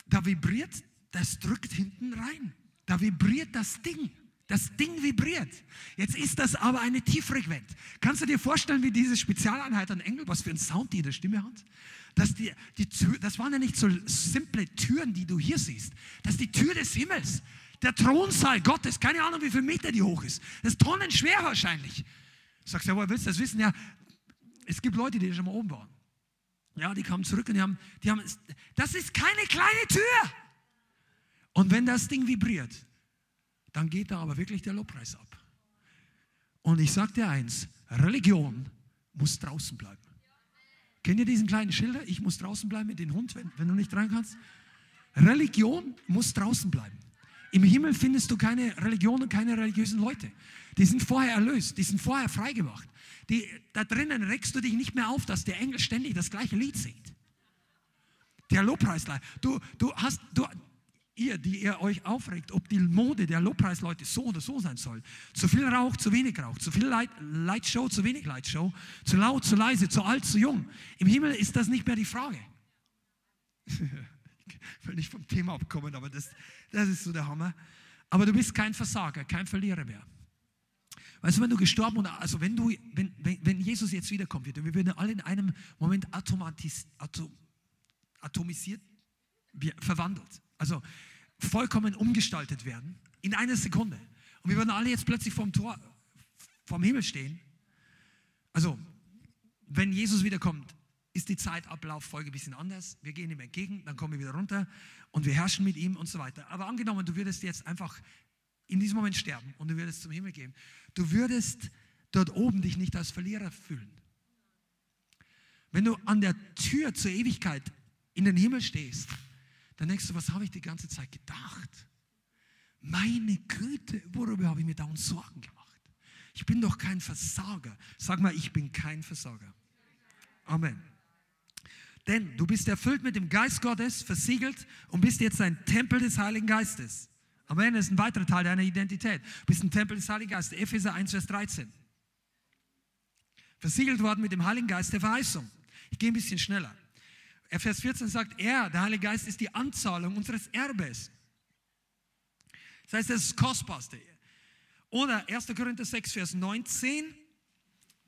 da vibriert, das drückt hinten rein. Da vibriert das Ding. Das Ding vibriert. Jetzt ist das aber eine Tieffrequenz. Kannst du dir vorstellen, wie diese Spezialeinheit an Engel, was für einen Sound die in der Stimme hat? Dass die, die Tür, das waren ja nicht so simple Türen, die du hier siehst. Das ist die Tür des Himmels. Der Thronsaal Gottes. Keine Ahnung, wie viele Meter die hoch ist. Das ist tonnenschwer wahrscheinlich. Sagst du, ja, woher willst du das wissen? Ja, es gibt Leute, die schon mal oben waren. Ja, die kamen zurück und die haben, die haben, das ist keine kleine Tür. Und wenn das Ding vibriert, dann geht da aber wirklich der Lobpreis ab. Und ich sage dir eins, Religion muss draußen bleiben. Kennt ihr diesen kleinen Schilder? Ich muss draußen bleiben mit dem Hund, wenn, wenn du nicht rein kannst. Religion muss draußen bleiben. Im Himmel findest du keine Religion und keine religiösen Leute. Die sind vorher erlöst, die sind vorher freigemacht. Die, da drinnen regst du dich nicht mehr auf, dass der Engel ständig das gleiche Lied singt. Der Lobpreisleiter. Du, du hast, du, ihr, die ihr euch aufregt, ob die Mode der Lobpreisleute so oder so sein soll. Zu viel Rauch, zu wenig Rauch, zu viel Light, Lightshow, zu wenig Lightshow, zu laut, zu leise, zu alt, zu jung. Im Himmel ist das nicht mehr die Frage. ich will nicht vom Thema abkommen, aber das, das ist so der Hammer. Aber du bist kein Versager, kein Verlierer mehr. Weißt du, wenn du gestorben und also wenn du, wenn, wenn, wenn Jesus jetzt und wir würden alle in einem Moment automatis, atom, atomisiert, verwandelt, also vollkommen umgestaltet werden, in einer Sekunde. Und wir würden alle jetzt plötzlich vom Tor, vom Himmel stehen. Also, wenn Jesus wiederkommt, ist die Zeitablauffolge ein bisschen anders. Wir gehen ihm entgegen, dann kommen wir wieder runter und wir herrschen mit ihm und so weiter. Aber angenommen, du würdest jetzt einfach in diesem Moment sterben und du würdest zum Himmel gehen, du würdest dort oben dich nicht als Verlierer fühlen. Wenn du an der Tür zur Ewigkeit in den Himmel stehst, dann denkst du, was habe ich die ganze Zeit gedacht? Meine Güte, worüber habe ich mir dauernd Sorgen gemacht? Ich bin doch kein Versager. Sag mal, ich bin kein Versager. Amen. Denn du bist erfüllt mit dem Geist Gottes, versiegelt und bist jetzt ein Tempel des Heiligen Geistes. Amen, das ist ein weiterer Teil deiner Identität. Du bist ein Tempel des Heiligen Geistes. Epheser 1, Vers 13. Versiegelt worden mit dem Heiligen Geist der Verheißung. Ich gehe ein bisschen schneller. Vers 14 sagt, er, der Heilige Geist, ist die Anzahlung unseres Erbes. Das heißt, das ist das Kostbarste. Oder 1. Korinther 6, Vers 19.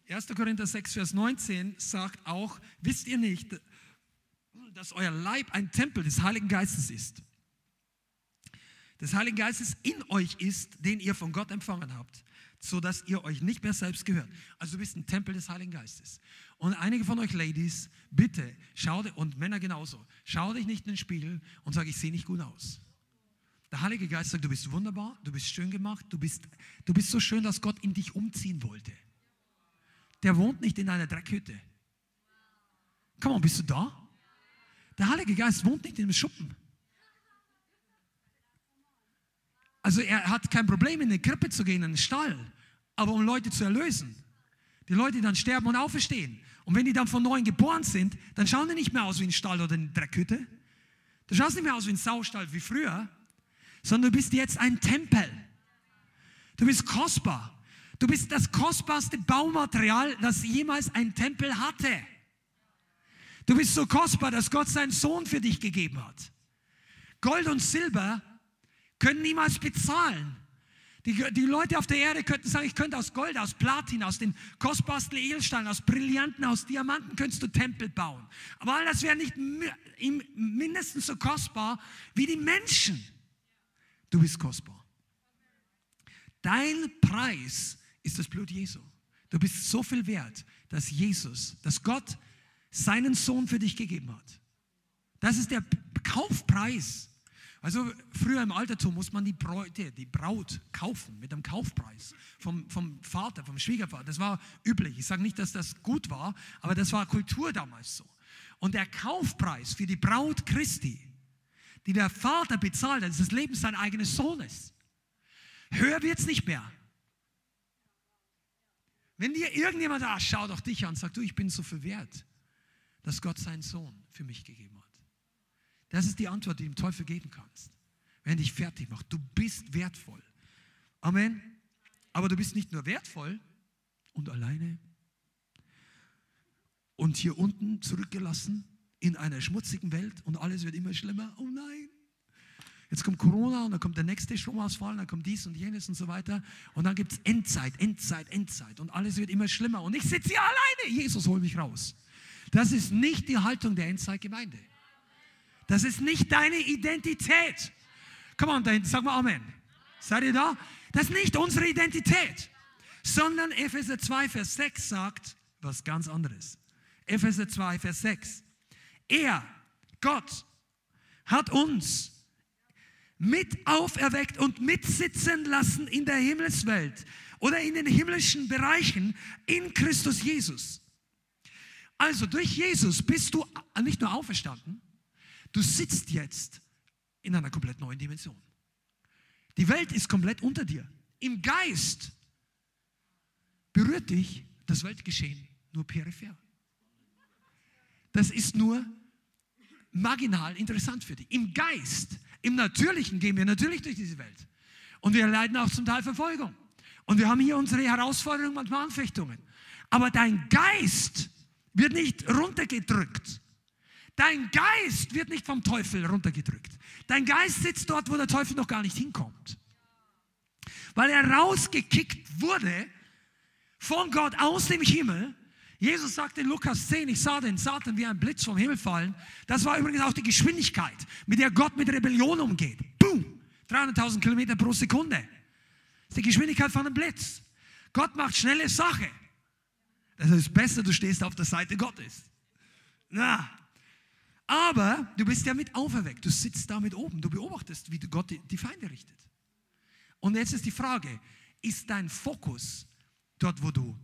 1. Korinther 6, Vers 19 sagt auch, wisst ihr nicht, dass euer Leib ein Tempel des Heiligen Geistes ist? des Heiligen Geistes in euch ist, den ihr von Gott empfangen habt, so dass ihr euch nicht mehr selbst gehört. Also du bist ein Tempel des Heiligen Geistes. Und einige von euch Ladies, bitte, schau und Männer genauso, schau dich nicht in den Spiegel und sag, ich sehe nicht gut aus. Der Heilige Geist sagt, du bist wunderbar, du bist schön gemacht, du bist, du bist so schön, dass Gott in dich umziehen wollte. Der wohnt nicht in einer Dreckhütte. Komm on, bist du da? Der Heilige Geist wohnt nicht in einem Schuppen. Also er hat kein Problem, in eine Krippe zu gehen, in einen Stall, aber um Leute zu erlösen. Die Leute, dann sterben und auferstehen. Und wenn die dann von neuem geboren sind, dann schauen die nicht mehr aus wie ein Stall oder eine Dreckhütte. Du schaust nicht mehr aus wie ein Saustall wie früher, sondern du bist jetzt ein Tempel. Du bist kostbar. Du bist das kostbarste Baumaterial, das jemals ein Tempel hatte. Du bist so kostbar, dass Gott seinen Sohn für dich gegeben hat. Gold und Silber können niemals bezahlen. Die, die, Leute auf der Erde könnten sagen, ich könnte aus Gold, aus Platin, aus den kostbarsten Edelsteinen, aus Brillanten, aus Diamanten könntest du Tempel bauen. Aber all das wäre nicht mindestens so kostbar wie die Menschen. Du bist kostbar. Dein Preis ist das Blut Jesu. Du bist so viel wert, dass Jesus, dass Gott seinen Sohn für dich gegeben hat. Das ist der Kaufpreis. Also früher im Altertum muss man die Bräute, die Braut kaufen mit einem Kaufpreis vom, vom Vater, vom Schwiegervater. Das war üblich. Ich sage nicht, dass das gut war, aber das war Kultur damals so. Und der Kaufpreis für die Braut Christi, die der Vater bezahlt hat, ist das Leben seines eigenen Sohnes. Höher wird es nicht mehr. Wenn dir irgendjemand, ah, schau doch dich an, sagt du, ich bin so viel wert, dass Gott seinen Sohn für mich gegeben hat. Das ist die Antwort, die du dem Teufel geben kannst. Wenn dich fertig macht. Du bist wertvoll. Amen. Aber du bist nicht nur wertvoll und alleine und hier unten zurückgelassen in einer schmutzigen Welt und alles wird immer schlimmer. Oh nein. Jetzt kommt Corona und dann kommt der nächste Stromausfall, dann kommt dies und jenes und so weiter. Und dann gibt es Endzeit, Endzeit, Endzeit und alles wird immer schlimmer. Und ich sitze hier alleine. Jesus, hol mich raus. Das ist nicht die Haltung der Endzeitgemeinde. Das ist nicht deine Identität. Komm on, dahin, sag mal Amen. Seid ihr da? Das ist nicht unsere Identität, sondern Epheser 2, Vers 6 sagt was ganz anderes. Epheser 2, Vers 6. Er, Gott, hat uns mit auferweckt und mitsitzen lassen in der Himmelswelt oder in den himmlischen Bereichen in Christus Jesus. Also durch Jesus bist du nicht nur auferstanden, Du sitzt jetzt in einer komplett neuen Dimension. Die Welt ist komplett unter dir. Im Geist berührt dich das Weltgeschehen nur peripher. Das ist nur marginal interessant für dich. Im Geist, im Natürlichen gehen wir natürlich durch diese Welt. Und wir leiden auch zum Teil Verfolgung. Und wir haben hier unsere Herausforderungen, manchmal Anfechtungen. Aber dein Geist wird nicht runtergedrückt. Dein Geist wird nicht vom Teufel runtergedrückt. Dein Geist sitzt dort, wo der Teufel noch gar nicht hinkommt. Weil er rausgekickt wurde von Gott aus dem Himmel. Jesus sagt in Lukas 10, ich sah den Satan wie ein Blitz vom Himmel fallen. Das war übrigens auch die Geschwindigkeit, mit der Gott mit Rebellion umgeht. Boom! 300.000 Kilometer pro Sekunde. Das ist die Geschwindigkeit von einem Blitz. Gott macht schnelle Sache. Das ist besser, du stehst auf der Seite Gottes. Na, aber du bist ja mit auferweckt. Du sitzt da mit oben. Du beobachtest, wie Gott die Feinde richtet. Und jetzt ist die Frage, ist dein Fokus dort, wo du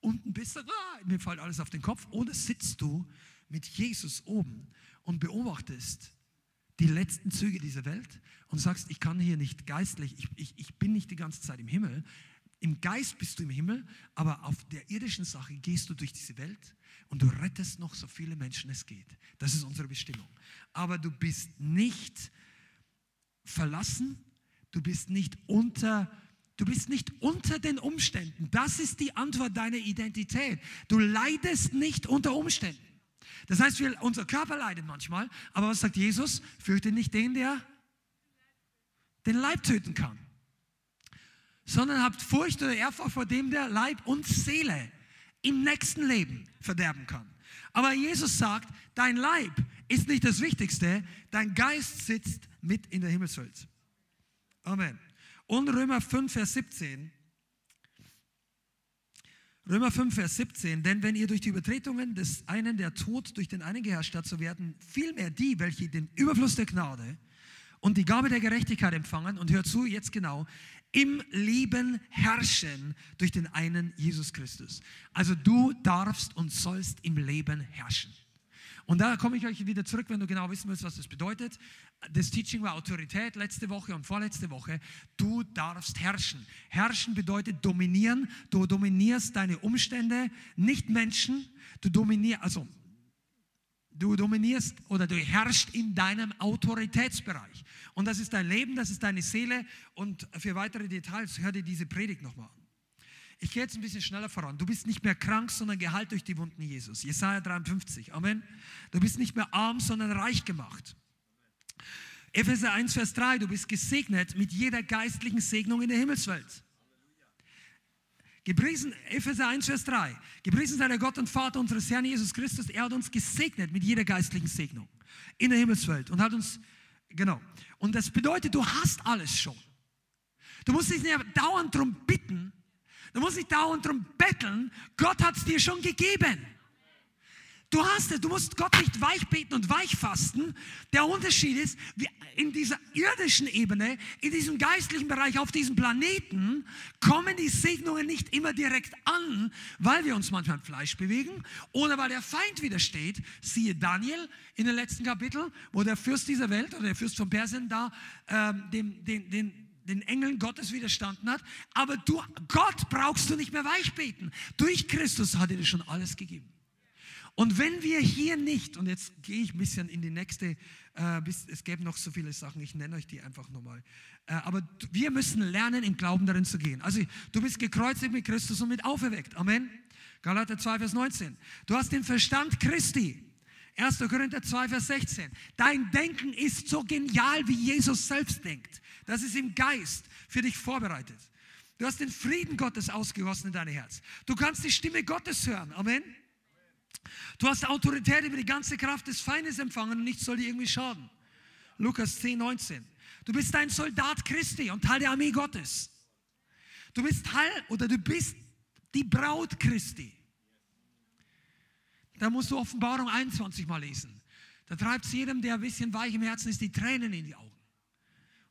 unten bist, ah, mir fällt alles auf den Kopf, oder sitzt du mit Jesus oben und beobachtest die letzten Züge dieser Welt und sagst, ich kann hier nicht geistlich, ich, ich, ich bin nicht die ganze Zeit im Himmel. Im Geist bist du im Himmel, aber auf der irdischen Sache gehst du durch diese Welt und du rettest noch so viele Menschen es geht. Das ist unsere Bestimmung. Aber du bist nicht verlassen, du bist nicht unter Du bist nicht unter den Umständen. Das ist die Antwort deiner Identität. Du leidest nicht unter Umständen. Das heißt, wir, unser Körper leidet manchmal, aber was sagt Jesus? Fürchte nicht den, der den Leib töten kann, sondern habt Furcht oder Ehrfurcht vor dem, der Leib und Seele im nächsten Leben verderben kann. Aber Jesus sagt, dein Leib ist nicht das Wichtigste, dein Geist sitzt mit in der Himmelswelt. Amen. Und Römer 5, Vers 17. Römer 5, Vers 17, denn wenn ihr durch die Übertretungen des einen der Tod durch den einen geherrscht hat, so werden vielmehr die, welche den Überfluss der Gnade und die Gabe der Gerechtigkeit empfangen, und hört zu, jetzt genau, im Leben herrschen durch den einen Jesus Christus. Also du darfst und sollst im Leben herrschen. Und da komme ich euch wieder zurück, wenn du genau wissen willst, was das bedeutet. Das Teaching war Autorität letzte Woche und vorletzte Woche. Du darfst herrschen. Herrschen bedeutet dominieren. Du dominierst deine Umstände, nicht Menschen. Du dominierst, also Du dominierst oder du herrschst in deinem Autoritätsbereich. Und das ist dein Leben, das ist deine Seele. Und für weitere Details hör dir diese Predigt nochmal an. Ich gehe jetzt ein bisschen schneller voran. Du bist nicht mehr krank, sondern geheilt durch die Wunden Jesus. Jesaja 53. Amen. Du bist nicht mehr arm, sondern reich gemacht. Epheser 1, Vers 3. Du bist gesegnet mit jeder geistlichen Segnung in der Himmelswelt. Gepriesen, Epheser 1, Vers 3. Gepriesen sei der Gott und Vater unseres Herrn Jesus Christus. Er hat uns gesegnet mit jeder geistlichen Segnung in der Himmelswelt und hat uns, genau. Und das bedeutet, du hast alles schon. Du musst dich nicht dauernd darum bitten, Du musst nicht dauernd darum betteln. Gott hat es dir schon gegeben. Du hast es, du musst Gott nicht weich beten und weich fasten. Der Unterschied ist, in dieser irdischen Ebene, in diesem geistlichen Bereich, auf diesem Planeten, kommen die Segnungen nicht immer direkt an, weil wir uns manchmal im Fleisch bewegen oder weil der Feind widersteht. Siehe Daniel in den letzten Kapiteln, wo der Fürst dieser Welt oder der Fürst von Persien da ähm, den, den, den den Engeln Gottes widerstanden hat. Aber du, Gott brauchst du nicht mehr weichbeten. Durch Christus hat er dir schon alles gegeben. Und wenn wir hier nicht, und jetzt gehe ich ein bisschen in die nächste, äh, bis, es gäbe noch so viele Sachen, ich nenne euch die einfach nochmal. Äh, aber wir müssen lernen, im Glauben darin zu gehen. Also du bist gekreuzigt mit Christus und mit auferweckt. Amen. Galater 2, Vers 19. Du hast den Verstand Christi. 1. Korinther 2, Vers 16. Dein Denken ist so genial, wie Jesus selbst denkt. Das ist im Geist für dich vorbereitet. Du hast den Frieden Gottes ausgegossen in dein Herz. Du kannst die Stimme Gottes hören. Amen. Du hast Autorität über die ganze Kraft des Feindes empfangen und nichts soll dir irgendwie schaden. Lukas 10, 19. Du bist ein Soldat Christi und Teil der Armee Gottes. Du bist Teil oder du bist die Braut Christi. Da musst du Offenbarung 21 mal lesen. Da treibt es jedem, der ein bisschen weich im Herzen ist, die Tränen in die Augen.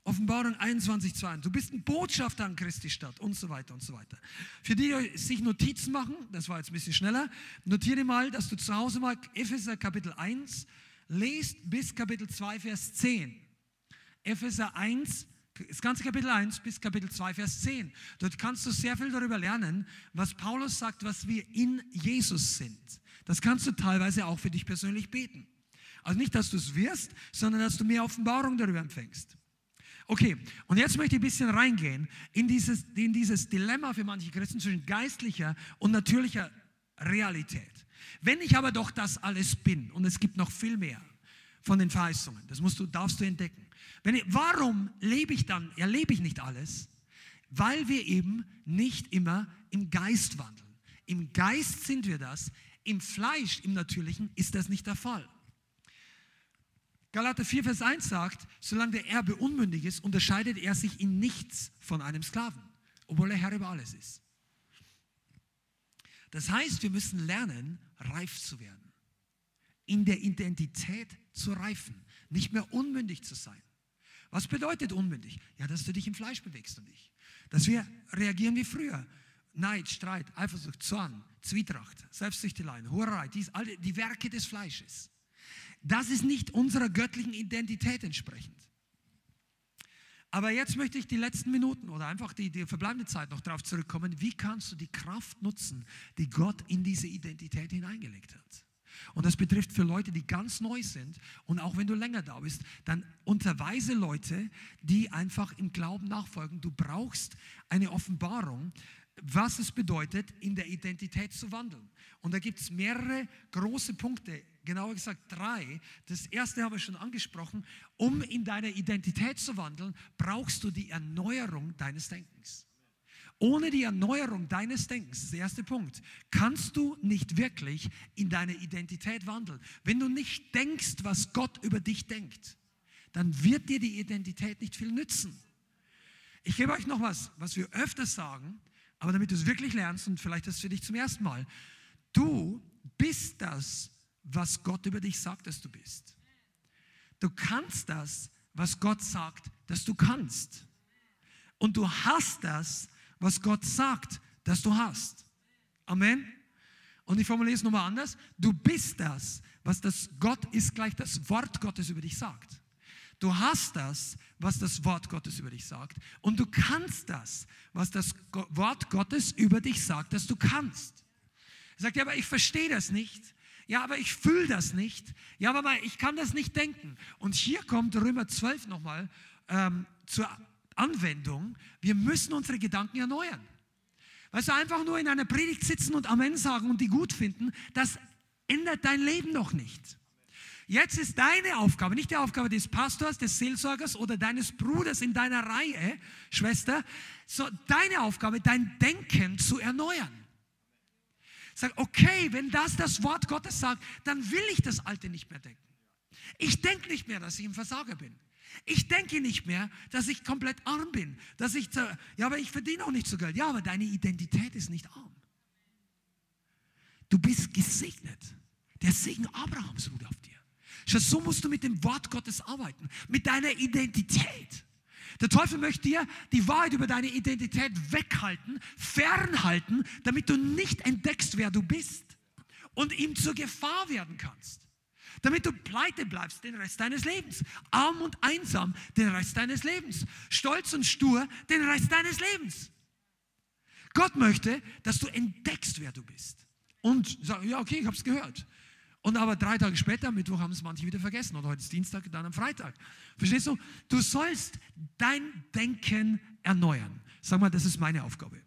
Offenbarung 21, 2. Du bist ein Botschafter an Christi Stadt und so weiter und so weiter. Für die, die sich Notizen machen, das war jetzt ein bisschen schneller, notiere mal, dass du zu Hause mal Epheser Kapitel 1 lest bis Kapitel 2, Vers 10. Epheser 1, Das ganze Kapitel 1 bis Kapitel 2, Vers 10. Dort kannst du sehr viel darüber lernen, was Paulus sagt, was wir in Jesus sind. Das kannst du teilweise auch für dich persönlich beten. Also nicht, dass du es wirst, sondern dass du mehr Offenbarung darüber empfängst. Okay, und jetzt möchte ich ein bisschen reingehen in dieses, in dieses Dilemma für manche Christen zwischen geistlicher und natürlicher Realität. Wenn ich aber doch das alles bin, und es gibt noch viel mehr von den Verheißungen, das musst du, darfst du entdecken. Wenn ich, warum lebe ich dann, erlebe ich nicht alles? Weil wir eben nicht immer im Geist wandeln. Im Geist sind wir das, im Fleisch, im Natürlichen ist das nicht der Fall. Galater 4, Vers 1 sagt, solange der Erbe unmündig ist, unterscheidet er sich in nichts von einem Sklaven, obwohl er Herr über alles ist. Das heißt, wir müssen lernen, reif zu werden, in der Identität zu reifen, nicht mehr unmündig zu sein. Was bedeutet unmündig? Ja, dass du dich im Fleisch bewegst und ich. Dass wir reagieren wie früher. Neid, Streit, Eifersucht, Zorn, Zwietracht, Selbstsüchteleien, Hurerei, dies, alle die Werke des Fleisches. Das ist nicht unserer göttlichen Identität entsprechend. Aber jetzt möchte ich die letzten Minuten oder einfach die, die verbleibende Zeit noch darauf zurückkommen, wie kannst du die Kraft nutzen, die Gott in diese Identität hineingelegt hat. Und das betrifft für Leute, die ganz neu sind. Und auch wenn du länger da bist, dann unterweise Leute, die einfach im Glauben nachfolgen. Du brauchst eine Offenbarung, was es bedeutet, in der Identität zu wandeln. Und da gibt es mehrere große Punkte, genauer gesagt drei. Das erste habe ich schon angesprochen. Um in deiner Identität zu wandeln, brauchst du die Erneuerung deines Denkens. Ohne die Erneuerung deines Denkens, das ist der erste Punkt, kannst du nicht wirklich in deine Identität wandeln. Wenn du nicht denkst, was Gott über dich denkt, dann wird dir die Identität nicht viel nützen. Ich gebe euch noch was, was wir öfters sagen, aber damit du es wirklich lernst und vielleicht das für dich zum ersten Mal. Du bist das, was Gott über dich sagt, dass du bist. Du kannst das, was Gott sagt, dass du kannst. Und du hast das, was Gott sagt, dass du hast. Amen. Und ich formuliere es nochmal anders. Du bist das, was das Gott ist gleich das Wort Gottes über dich sagt. Du hast das, was das Wort Gottes über dich sagt. Und du kannst das, was das Wort Gottes über dich sagt, dass du kannst. Er sagt, ja, aber ich verstehe das nicht. Ja, aber ich fühle das nicht. Ja, aber ich kann das nicht denken. Und hier kommt Römer 12 nochmal ähm, zur Anwendung. Wir müssen unsere Gedanken erneuern. Weißt du, einfach nur in einer Predigt sitzen und Amen sagen und die gut finden, das ändert dein Leben noch nicht. Jetzt ist deine Aufgabe, nicht die Aufgabe des Pastors, des Seelsorgers oder deines Bruders in deiner Reihe, Schwester, so deine Aufgabe, dein Denken zu erneuern. Sag, okay, wenn das das Wort Gottes sagt, dann will ich das Alte nicht mehr denken. Ich denke nicht mehr, dass ich ein Versager bin. Ich denke nicht mehr, dass ich komplett arm bin. Dass ich, ja, aber ich verdiene auch nicht so Geld. Ja, aber deine Identität ist nicht arm. Du bist gesegnet. Der Segen Abrahams ruht auf dir. Schau, so musst du mit dem Wort Gottes arbeiten, mit deiner Identität. Der Teufel möchte dir die Wahrheit über deine Identität weghalten, fernhalten, damit du nicht entdeckst, wer du bist und ihm zur Gefahr werden kannst. Damit du pleite bleibst den Rest deines Lebens. Arm und einsam den Rest deines Lebens. Stolz und stur den Rest deines Lebens. Gott möchte, dass du entdeckst, wer du bist. Und sag, ja, okay, ich habe es gehört. Und aber drei Tage später, Mittwoch, haben es manche wieder vergessen. Und heute ist Dienstag, dann am Freitag. Verstehst du? Du sollst dein Denken erneuern. Sag mal, das ist meine Aufgabe.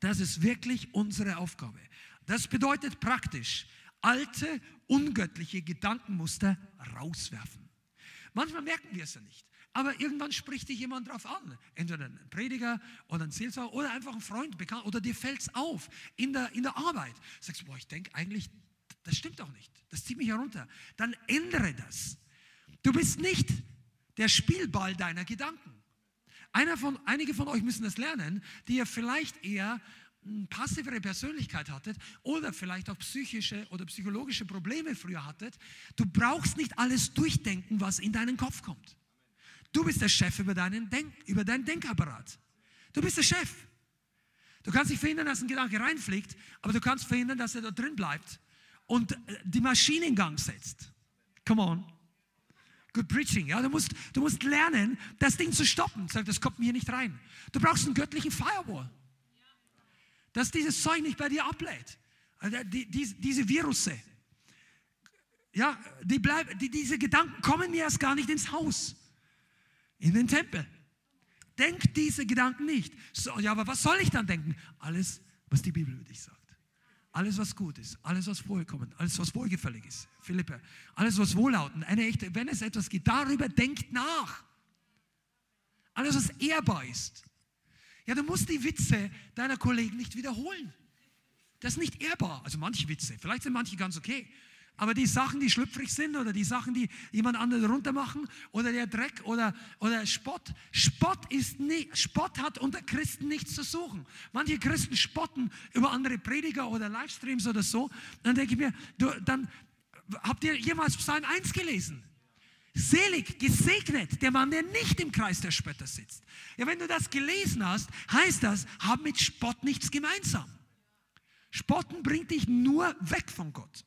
Das ist wirklich unsere Aufgabe. Das bedeutet praktisch, alte, ungöttliche Gedankenmuster rauswerfen. Manchmal merken wir es ja nicht. Aber irgendwann spricht dich jemand drauf an. Entweder ein Prediger oder ein Seelsorger oder einfach ein Freund, bekannt. Oder dir fällt es auf in der, in der Arbeit. Sagst boah, ich denke eigentlich, das stimmt doch nicht. Das zieht mich herunter. Dann ändere das. Du bist nicht der Spielball deiner Gedanken. Von, einige von euch müssen das lernen, die ihr vielleicht eher eine passivere Persönlichkeit hattet oder vielleicht auch psychische oder psychologische Probleme früher hattet. Du brauchst nicht alles durchdenken, was in deinen Kopf kommt. Du bist der Chef über deinen, Denk, über deinen Denkapparat. Du bist der Chef. Du kannst nicht verhindern, dass ein Gedanke reinfliegt, aber du kannst verhindern, dass er da drin bleibt und äh, die Maschine in Gang setzt. Come on. Good preaching, ja. Du musst, du musst lernen, das Ding zu stoppen. Sag, das kommt mir nicht rein. Du brauchst einen göttlichen Firewall. Dass dieses Zeug nicht bei dir ablädt. Also die, die, diese Virusse. Ja, die bleib, die, diese Gedanken kommen mir erst gar nicht ins Haus. In den Tempel. Denk diese Gedanken nicht. So, ja, aber was soll ich dann denken? Alles, was die Bibel über dich sagt. Alles, was gut ist, alles, was vollkommen, alles, was wohlgefällig ist. Philippe, alles, was wohllautend, eine echte, wenn es etwas gibt, darüber denkt nach. Alles, was ehrbar ist. Ja, du musst die Witze deiner Kollegen nicht wiederholen. Das ist nicht ehrbar. Also manche Witze, vielleicht sind manche ganz okay. Aber die Sachen, die schlüpfrig sind oder die Sachen, die jemand anderen runtermachen oder der Dreck oder, oder Spott. Spott, ist nie, Spott hat unter Christen nichts zu suchen. Manche Christen spotten über andere Prediger oder Livestreams oder so. Dann denke ich mir, du, dann habt ihr jemals Psalm 1 gelesen? Selig, gesegnet, der Mann, der nicht im Kreis der Spötter sitzt. Ja, wenn du das gelesen hast, heißt das, hab mit Spott nichts gemeinsam. Spotten bringt dich nur weg von Gott.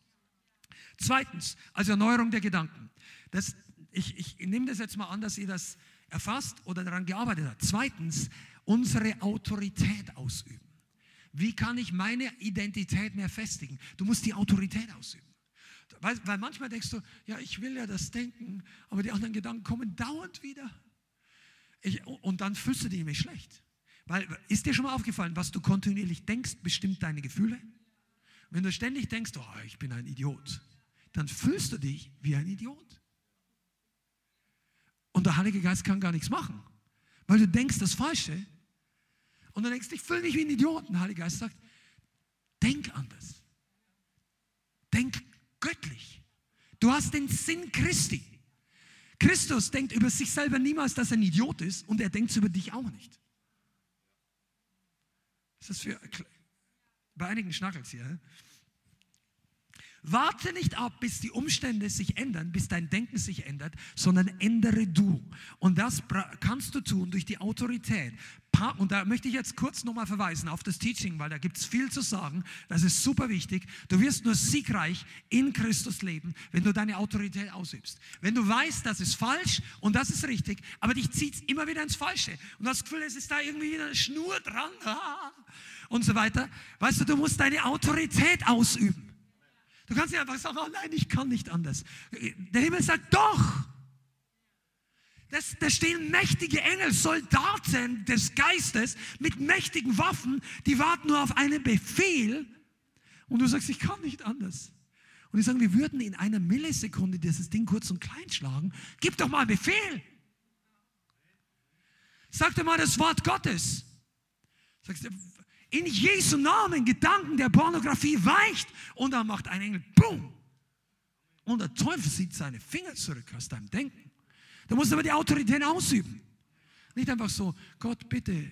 Zweitens, also Erneuerung der Gedanken. Das, ich, ich nehme das jetzt mal an, dass ihr das erfasst oder daran gearbeitet habt. Zweitens, unsere Autorität ausüben. Wie kann ich meine Identität mehr festigen? Du musst die Autorität ausüben. Weil, weil manchmal denkst du, ja, ich will ja das denken, aber die anderen Gedanken kommen dauernd wieder. Ich, und dann fühlst du dich nämlich schlecht. Weil ist dir schon mal aufgefallen, was du kontinuierlich denkst, bestimmt deine Gefühle? Wenn du ständig denkst, oh, ich bin ein Idiot, dann fühlst du dich wie ein Idiot. Und der Heilige Geist kann gar nichts machen, weil du denkst das Falsche und dann denkst, ich fühle mich wie ein Idiot. Und der Heilige Geist sagt, denk anders. Denk göttlich. Du hast den Sinn Christi. Christus denkt über sich selber niemals, dass er ein Idiot ist und er denkt über dich auch nicht. Das ist für bei einigen Schnackels hier. Warte nicht ab, bis die Umstände sich ändern, bis dein Denken sich ändert, sondern ändere du. Und das kannst du tun durch die Autorität. Und da möchte ich jetzt kurz nochmal verweisen auf das Teaching, weil da gibt es viel zu sagen. Das ist super wichtig. Du wirst nur siegreich in Christus leben, wenn du deine Autorität ausübst. Wenn du weißt, das ist falsch und das ist richtig, aber dich zieht immer wieder ins Falsche. Und das Gefühl, es ist da irgendwie wieder eine Schnur dran und so weiter. Weißt du, du musst deine Autorität ausüben. Du kannst nicht einfach sagen, oh nein, ich kann nicht anders. Der Himmel sagt, doch. Da stehen mächtige Engel, Soldaten des Geistes mit mächtigen Waffen, die warten nur auf einen Befehl. Und du sagst, ich kann nicht anders. Und die sagen, wir würden in einer Millisekunde dieses Ding kurz und klein schlagen. Gib doch mal einen Befehl. Sag dir mal das Wort Gottes. Sagst du, in Jesu Namen Gedanken der Pornografie weicht und dann macht ein Engel Boom. Und der Teufel sieht seine Finger zurück aus deinem Denken. Da musst du aber die Autorität ausüben. Nicht einfach so, Gott, bitte,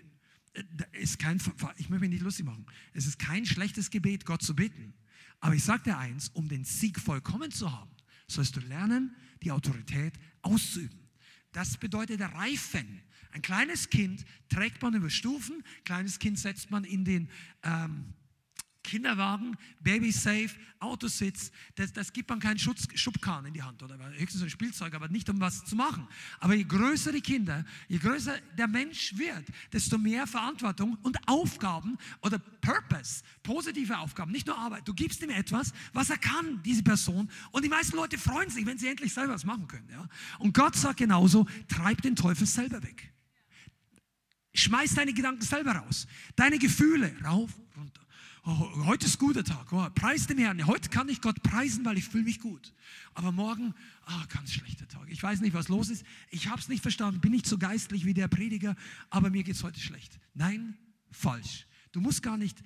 ist kein, ich möchte mich nicht lustig machen. Es ist kein schlechtes Gebet, Gott zu bitten. Aber ich sage dir eins, um den Sieg vollkommen zu haben, sollst du lernen, die Autorität auszuüben. Das bedeutet Reifen. Ein kleines Kind trägt man über Stufen, kleines Kind setzt man in den ähm, Kinderwagen, Baby safe, Autositz, das, das gibt man keinen Schutz, Schubkarren in die Hand oder höchstens ein Spielzeug, aber nicht um was zu machen. Aber je größer die Kinder, je größer der Mensch wird, desto mehr Verantwortung und Aufgaben oder Purpose, positive Aufgaben, nicht nur Arbeit. Du gibst ihm etwas, was er kann, diese Person. Und die meisten Leute freuen sich, wenn sie endlich selber was machen können. Ja? Und Gott sagt genauso, treib den Teufel selber weg. Schmeiß deine Gedanken selber raus. Deine Gefühle rauf, runter. Oh, heute ist guter Tag. Oh, preis den Herrn. Heute kann ich Gott preisen, weil ich fühle mich gut. Aber morgen, oh, ganz schlechter Tag. Ich weiß nicht, was los ist. Ich habe es nicht verstanden. Bin nicht so geistlich wie der Prediger, aber mir geht es heute schlecht. Nein, falsch. Du musst gar nicht.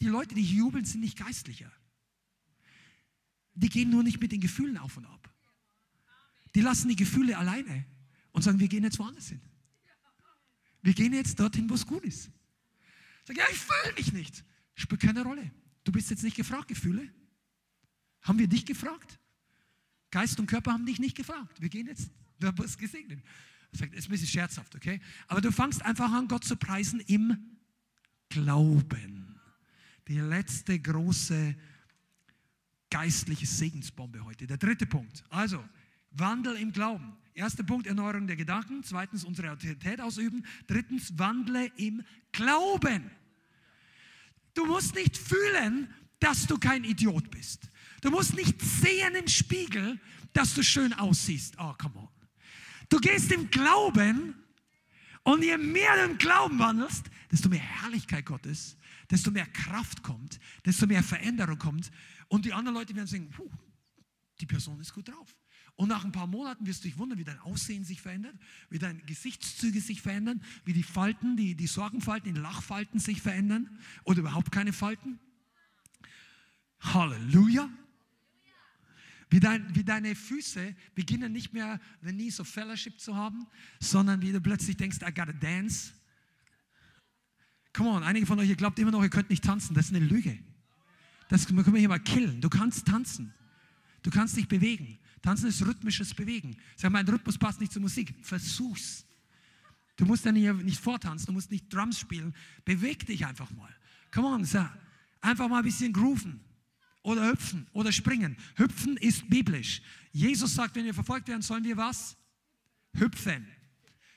Die Leute, die jubeln, sind nicht geistlicher. Die gehen nur nicht mit den Gefühlen auf und ab. Die lassen die Gefühle alleine und sagen, wir gehen jetzt woanders hin. Wir gehen jetzt dorthin, wo es gut ist. Sag, ja, ich fühle mich nicht. Spielt keine Rolle. Du bist jetzt nicht gefragt, Gefühle. Haben wir dich gefragt? Geist und Körper haben dich nicht gefragt. Wir gehen jetzt, du hast gesegnet. Das ist ein bisschen scherzhaft, okay? Aber du fangst einfach an, Gott zu preisen im Glauben. Die letzte große geistliche Segensbombe heute. Der dritte Punkt. Also, Wandel im Glauben. Erster Punkt, Erneuerung der Gedanken. Zweitens, unsere Autorität ausüben. Drittens, wandle im Glauben. Du musst nicht fühlen, dass du kein Idiot bist. Du musst nicht sehen im Spiegel, dass du schön aussiehst. Oh, come on. Du gehst im Glauben und je mehr du im Glauben wandelst, desto mehr Herrlichkeit Gottes, desto mehr Kraft kommt, desto mehr Veränderung kommt. Und die anderen Leute werden sagen, puh, die Person ist gut drauf. Und nach ein paar Monaten wirst du dich wundern, wie dein Aussehen sich verändert, wie deine Gesichtszüge sich verändern, wie die Falten, die, die Sorgenfalten, die Lachfalten sich verändern oder überhaupt keine Falten. Halleluja. Wie, dein, wie, deine Füße beginnen nicht mehr the knees of fellowship zu haben, sondern wie du plötzlich denkst, I gotta dance. Come on, einige von euch, ihr glaubt immer noch, ihr könnt nicht tanzen. Das ist eine Lüge. Das können wir hier mal killen. Du kannst tanzen. Du kannst dich bewegen. Tanzen ist rhythmisches Bewegen. Sag mal, ein Rhythmus passt nicht zur Musik. Versuch's. Du musst dann nicht, nicht vortanzen, du musst nicht Drums spielen. Beweg dich einfach mal. Come on, sag. Einfach mal ein bisschen grooven oder hüpfen oder springen. Hüpfen ist biblisch. Jesus sagt, wenn wir verfolgt werden, sollen wir was? Hüpfen.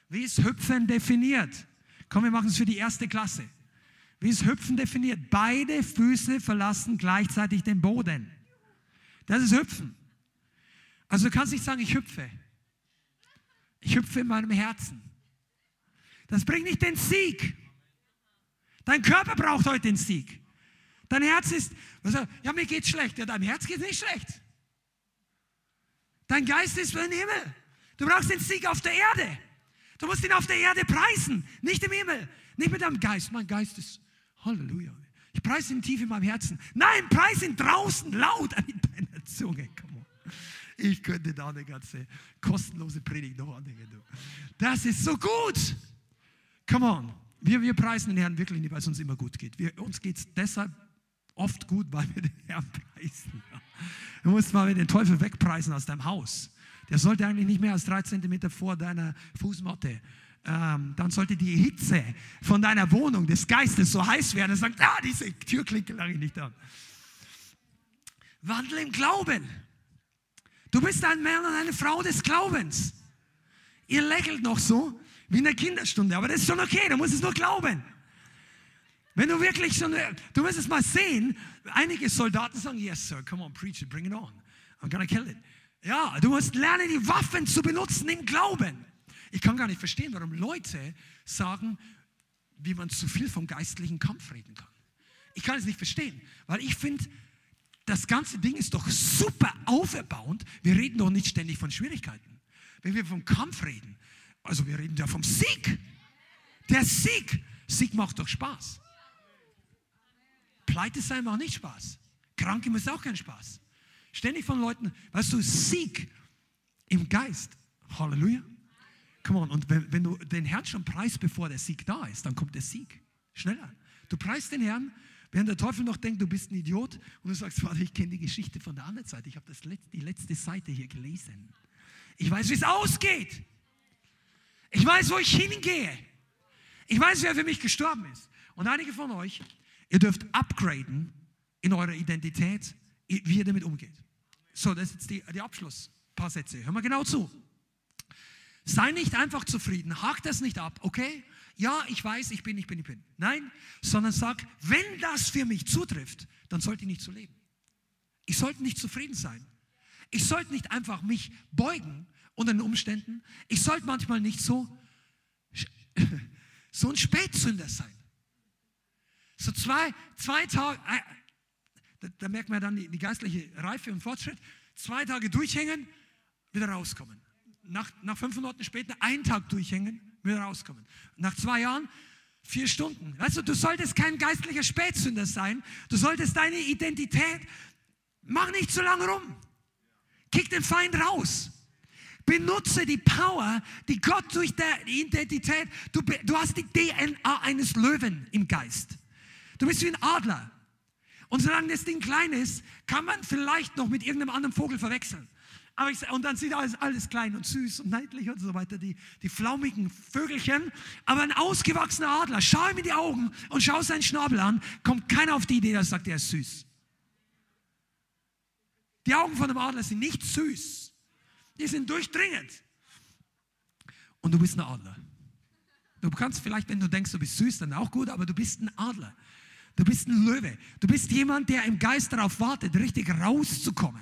Wie ist Hüpfen definiert? Komm, wir machen es für die erste Klasse. Wie ist Hüpfen definiert? Beide Füße verlassen gleichzeitig den Boden. Das ist Hüpfen. Also du kannst nicht sagen, ich hüpfe. Ich hüpfe in meinem Herzen. Das bringt nicht den Sieg. Dein Körper braucht heute den Sieg. Dein Herz ist, ja, mir geht's schlecht. Ja, deinem Herz geht nicht schlecht. Dein Geist ist für den Himmel. Du brauchst den Sieg auf der Erde. Du musst ihn auf der Erde preisen, nicht im Himmel, nicht mit deinem Geist. Mein Geist ist, Halleluja. Ich preise ihn tief in meinem Herzen. Nein, preise ihn draußen laut an deiner Zunge. Come on. Ich könnte da eine ganze kostenlose Predigt noch anhängen. Du. Das ist so gut. Come on. Wir, wir preisen den Herrn wirklich nicht, weil es uns immer gut geht. Wir, uns geht es deshalb oft gut, weil wir den Herrn preisen. Du musst mal den Teufel wegpreisen aus deinem Haus. Der sollte eigentlich nicht mehr als drei Zentimeter vor deiner Fußmatte. Ähm, dann sollte die Hitze von deiner Wohnung, des Geistes so heiß werden, dass sagt, ah, diese Türklinke lange ich nicht an. Wandel im Glauben. Du bist ein Mann und eine Frau des Glaubens. Ihr lächelt noch so wie in der Kinderstunde, aber das ist schon okay, du musst es nur glauben. Wenn du wirklich schon, du wirst es mal sehen, einige Soldaten sagen, yes sir, come on, preach it, bring it on. I'm gonna kill it. Ja, du musst lernen, die Waffen zu benutzen im Glauben. Ich kann gar nicht verstehen, warum Leute sagen, wie man zu viel vom geistlichen Kampf reden kann. Ich kann es nicht verstehen, weil ich finde, das ganze Ding ist doch super auferbauend. Wir reden doch nicht ständig von Schwierigkeiten. Wenn wir vom Kampf reden, also wir reden ja vom Sieg. Der Sieg, Sieg macht doch Spaß. Pleite sein macht nicht Spaß. Kranke ist auch kein Spaß. Ständig von Leuten, weißt du, Sieg im Geist. Halleluja. Come on, und wenn, wenn du den Herrn schon preist, bevor der Sieg da ist, dann kommt der Sieg. Schneller. Du preist den Herrn, während der Teufel noch denkt, du bist ein Idiot und du sagst, Vater, ich kenne die Geschichte von der anderen Seite. Ich habe die letzte Seite hier gelesen. Ich weiß, wie es ausgeht. Ich weiß, wo ich hingehe. Ich weiß, wer für mich gestorben ist. Und einige von euch, ihr dürft upgraden in eurer Identität, wie ihr damit umgeht. So, das ist jetzt die, die Abschluss. Ein paar Sätze. Hör mal genau zu. Sei nicht einfach zufrieden, hak das nicht ab, okay? Ja, ich weiß, ich bin, ich bin, ich bin. Nein, sondern sag, wenn das für mich zutrifft, dann sollte ich nicht so leben. Ich sollte nicht zufrieden sein. Ich sollte nicht einfach mich beugen unter den Umständen. Ich sollte manchmal nicht so, so ein Spätzünder sein. So zwei, zwei Tage, äh, da, da, merkt man dann die, die geistliche Reife und Fortschritt. Zwei Tage durchhängen, wieder rauskommen. Nach, nach fünf Monaten später einen Tag durchhängen, wieder rauskommen. Nach zwei Jahren vier Stunden. Weißt du, du solltest kein geistlicher Spätsünder sein. Du solltest deine Identität, mach nicht so lange rum. Kick den Feind raus. Benutze die Power, die Gott durch die Identität, du, du hast die DNA eines Löwen im Geist. Du bist wie ein Adler. Und solange das Ding klein ist, kann man vielleicht noch mit irgendeinem anderen Vogel verwechseln. Aber ich, und dann sieht alles, alles klein und süß und neidlich und so weiter, die, die flaumigen Vögelchen. Aber ein ausgewachsener Adler, schau ihm in die Augen und schau seinen Schnabel an, kommt keiner auf die Idee, dass sagt, er ist süß. Die Augen von einem Adler sind nicht süß. Die sind durchdringend. Und du bist ein Adler. Du kannst vielleicht, wenn du denkst, du bist süß, dann auch gut, aber du bist ein Adler. Du bist ein Löwe. Du bist jemand, der im Geist darauf wartet, richtig rauszukommen.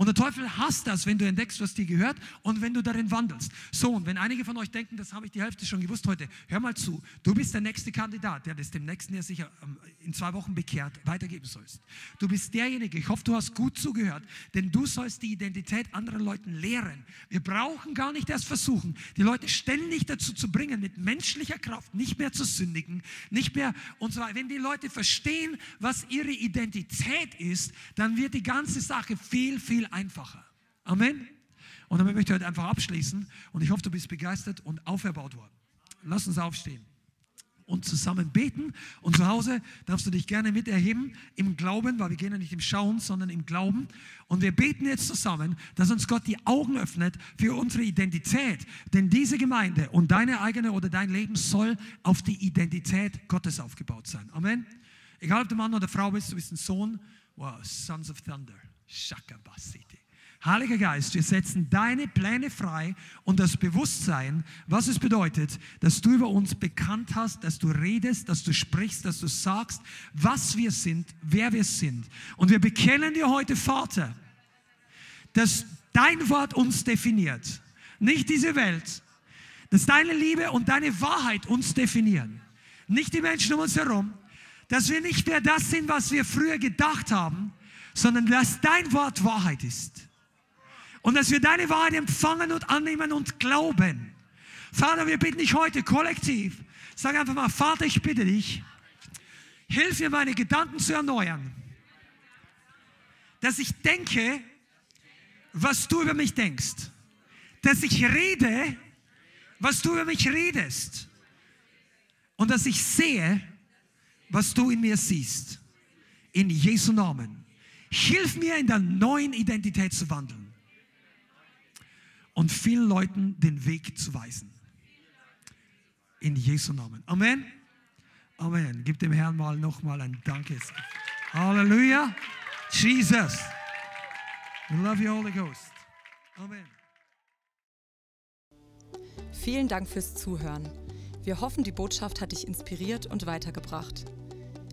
Und der Teufel hasst das, wenn du entdeckst, was dir gehört und wenn du darin wandelst. So, und wenn einige von euch denken, das habe ich die Hälfte schon gewusst heute, hör mal zu. Du bist der nächste Kandidat, der das dem nächsten Jahr sicher ähm, in zwei Wochen bekehrt weitergeben sollst. Du bist derjenige, ich hoffe, du hast gut zugehört, denn du sollst die Identität anderen Leuten lehren. Wir brauchen gar nicht erst versuchen, die Leute ständig dazu zu bringen, mit menschlicher Kraft nicht mehr zu sündigen, nicht mehr und so weiter. Wenn die Leute verstehen, was ihre Identität ist, dann wird die ganze Sache viel, viel einfacher. Amen. Und damit möchte ich heute einfach abschließen und ich hoffe, du bist begeistert und auferbaut worden. Lass uns aufstehen und zusammen beten. Und zu Hause darfst du dich gerne miterheben im Glauben, weil wir gehen ja nicht im Schauen, sondern im Glauben. Und wir beten jetzt zusammen, dass uns Gott die Augen öffnet für unsere Identität. Denn diese Gemeinde und deine eigene oder dein Leben soll auf die Identität Gottes aufgebaut sein. Amen. Egal ob du Mann oder Frau bist, du bist ein Sohn. Wow, Sons of Thunder. Shakabasiti. Heiliger Geist, wir setzen deine Pläne frei und das Bewusstsein, was es bedeutet, dass du über uns bekannt hast, dass du redest, dass du sprichst, dass du sagst, was wir sind, wer wir sind. Und wir bekennen dir heute, Vater, dass dein Wort uns definiert, nicht diese Welt, dass deine Liebe und deine Wahrheit uns definieren, nicht die Menschen um uns herum, dass wir nicht mehr das sind, was wir früher gedacht haben, sondern dass dein Wort Wahrheit ist. Und dass wir deine Wahrheit empfangen und annehmen und glauben. Vater, wir bitten dich heute kollektiv. Sag einfach mal, Vater, ich bitte dich, hilf mir, meine Gedanken zu erneuern. Dass ich denke, was du über mich denkst. Dass ich rede, was du über mich redest. Und dass ich sehe, was du in mir siehst. In Jesu Namen. Hilf mir in der neuen Identität zu wandeln und vielen Leuten den Weg zu weisen. In Jesu Namen. Amen. Amen. Gib dem Herrn mal nochmal ein Dankes. Halleluja. Jesus. We love you, Holy Ghost. Amen. Vielen Dank fürs Zuhören. Wir hoffen, die Botschaft hat dich inspiriert und weitergebracht.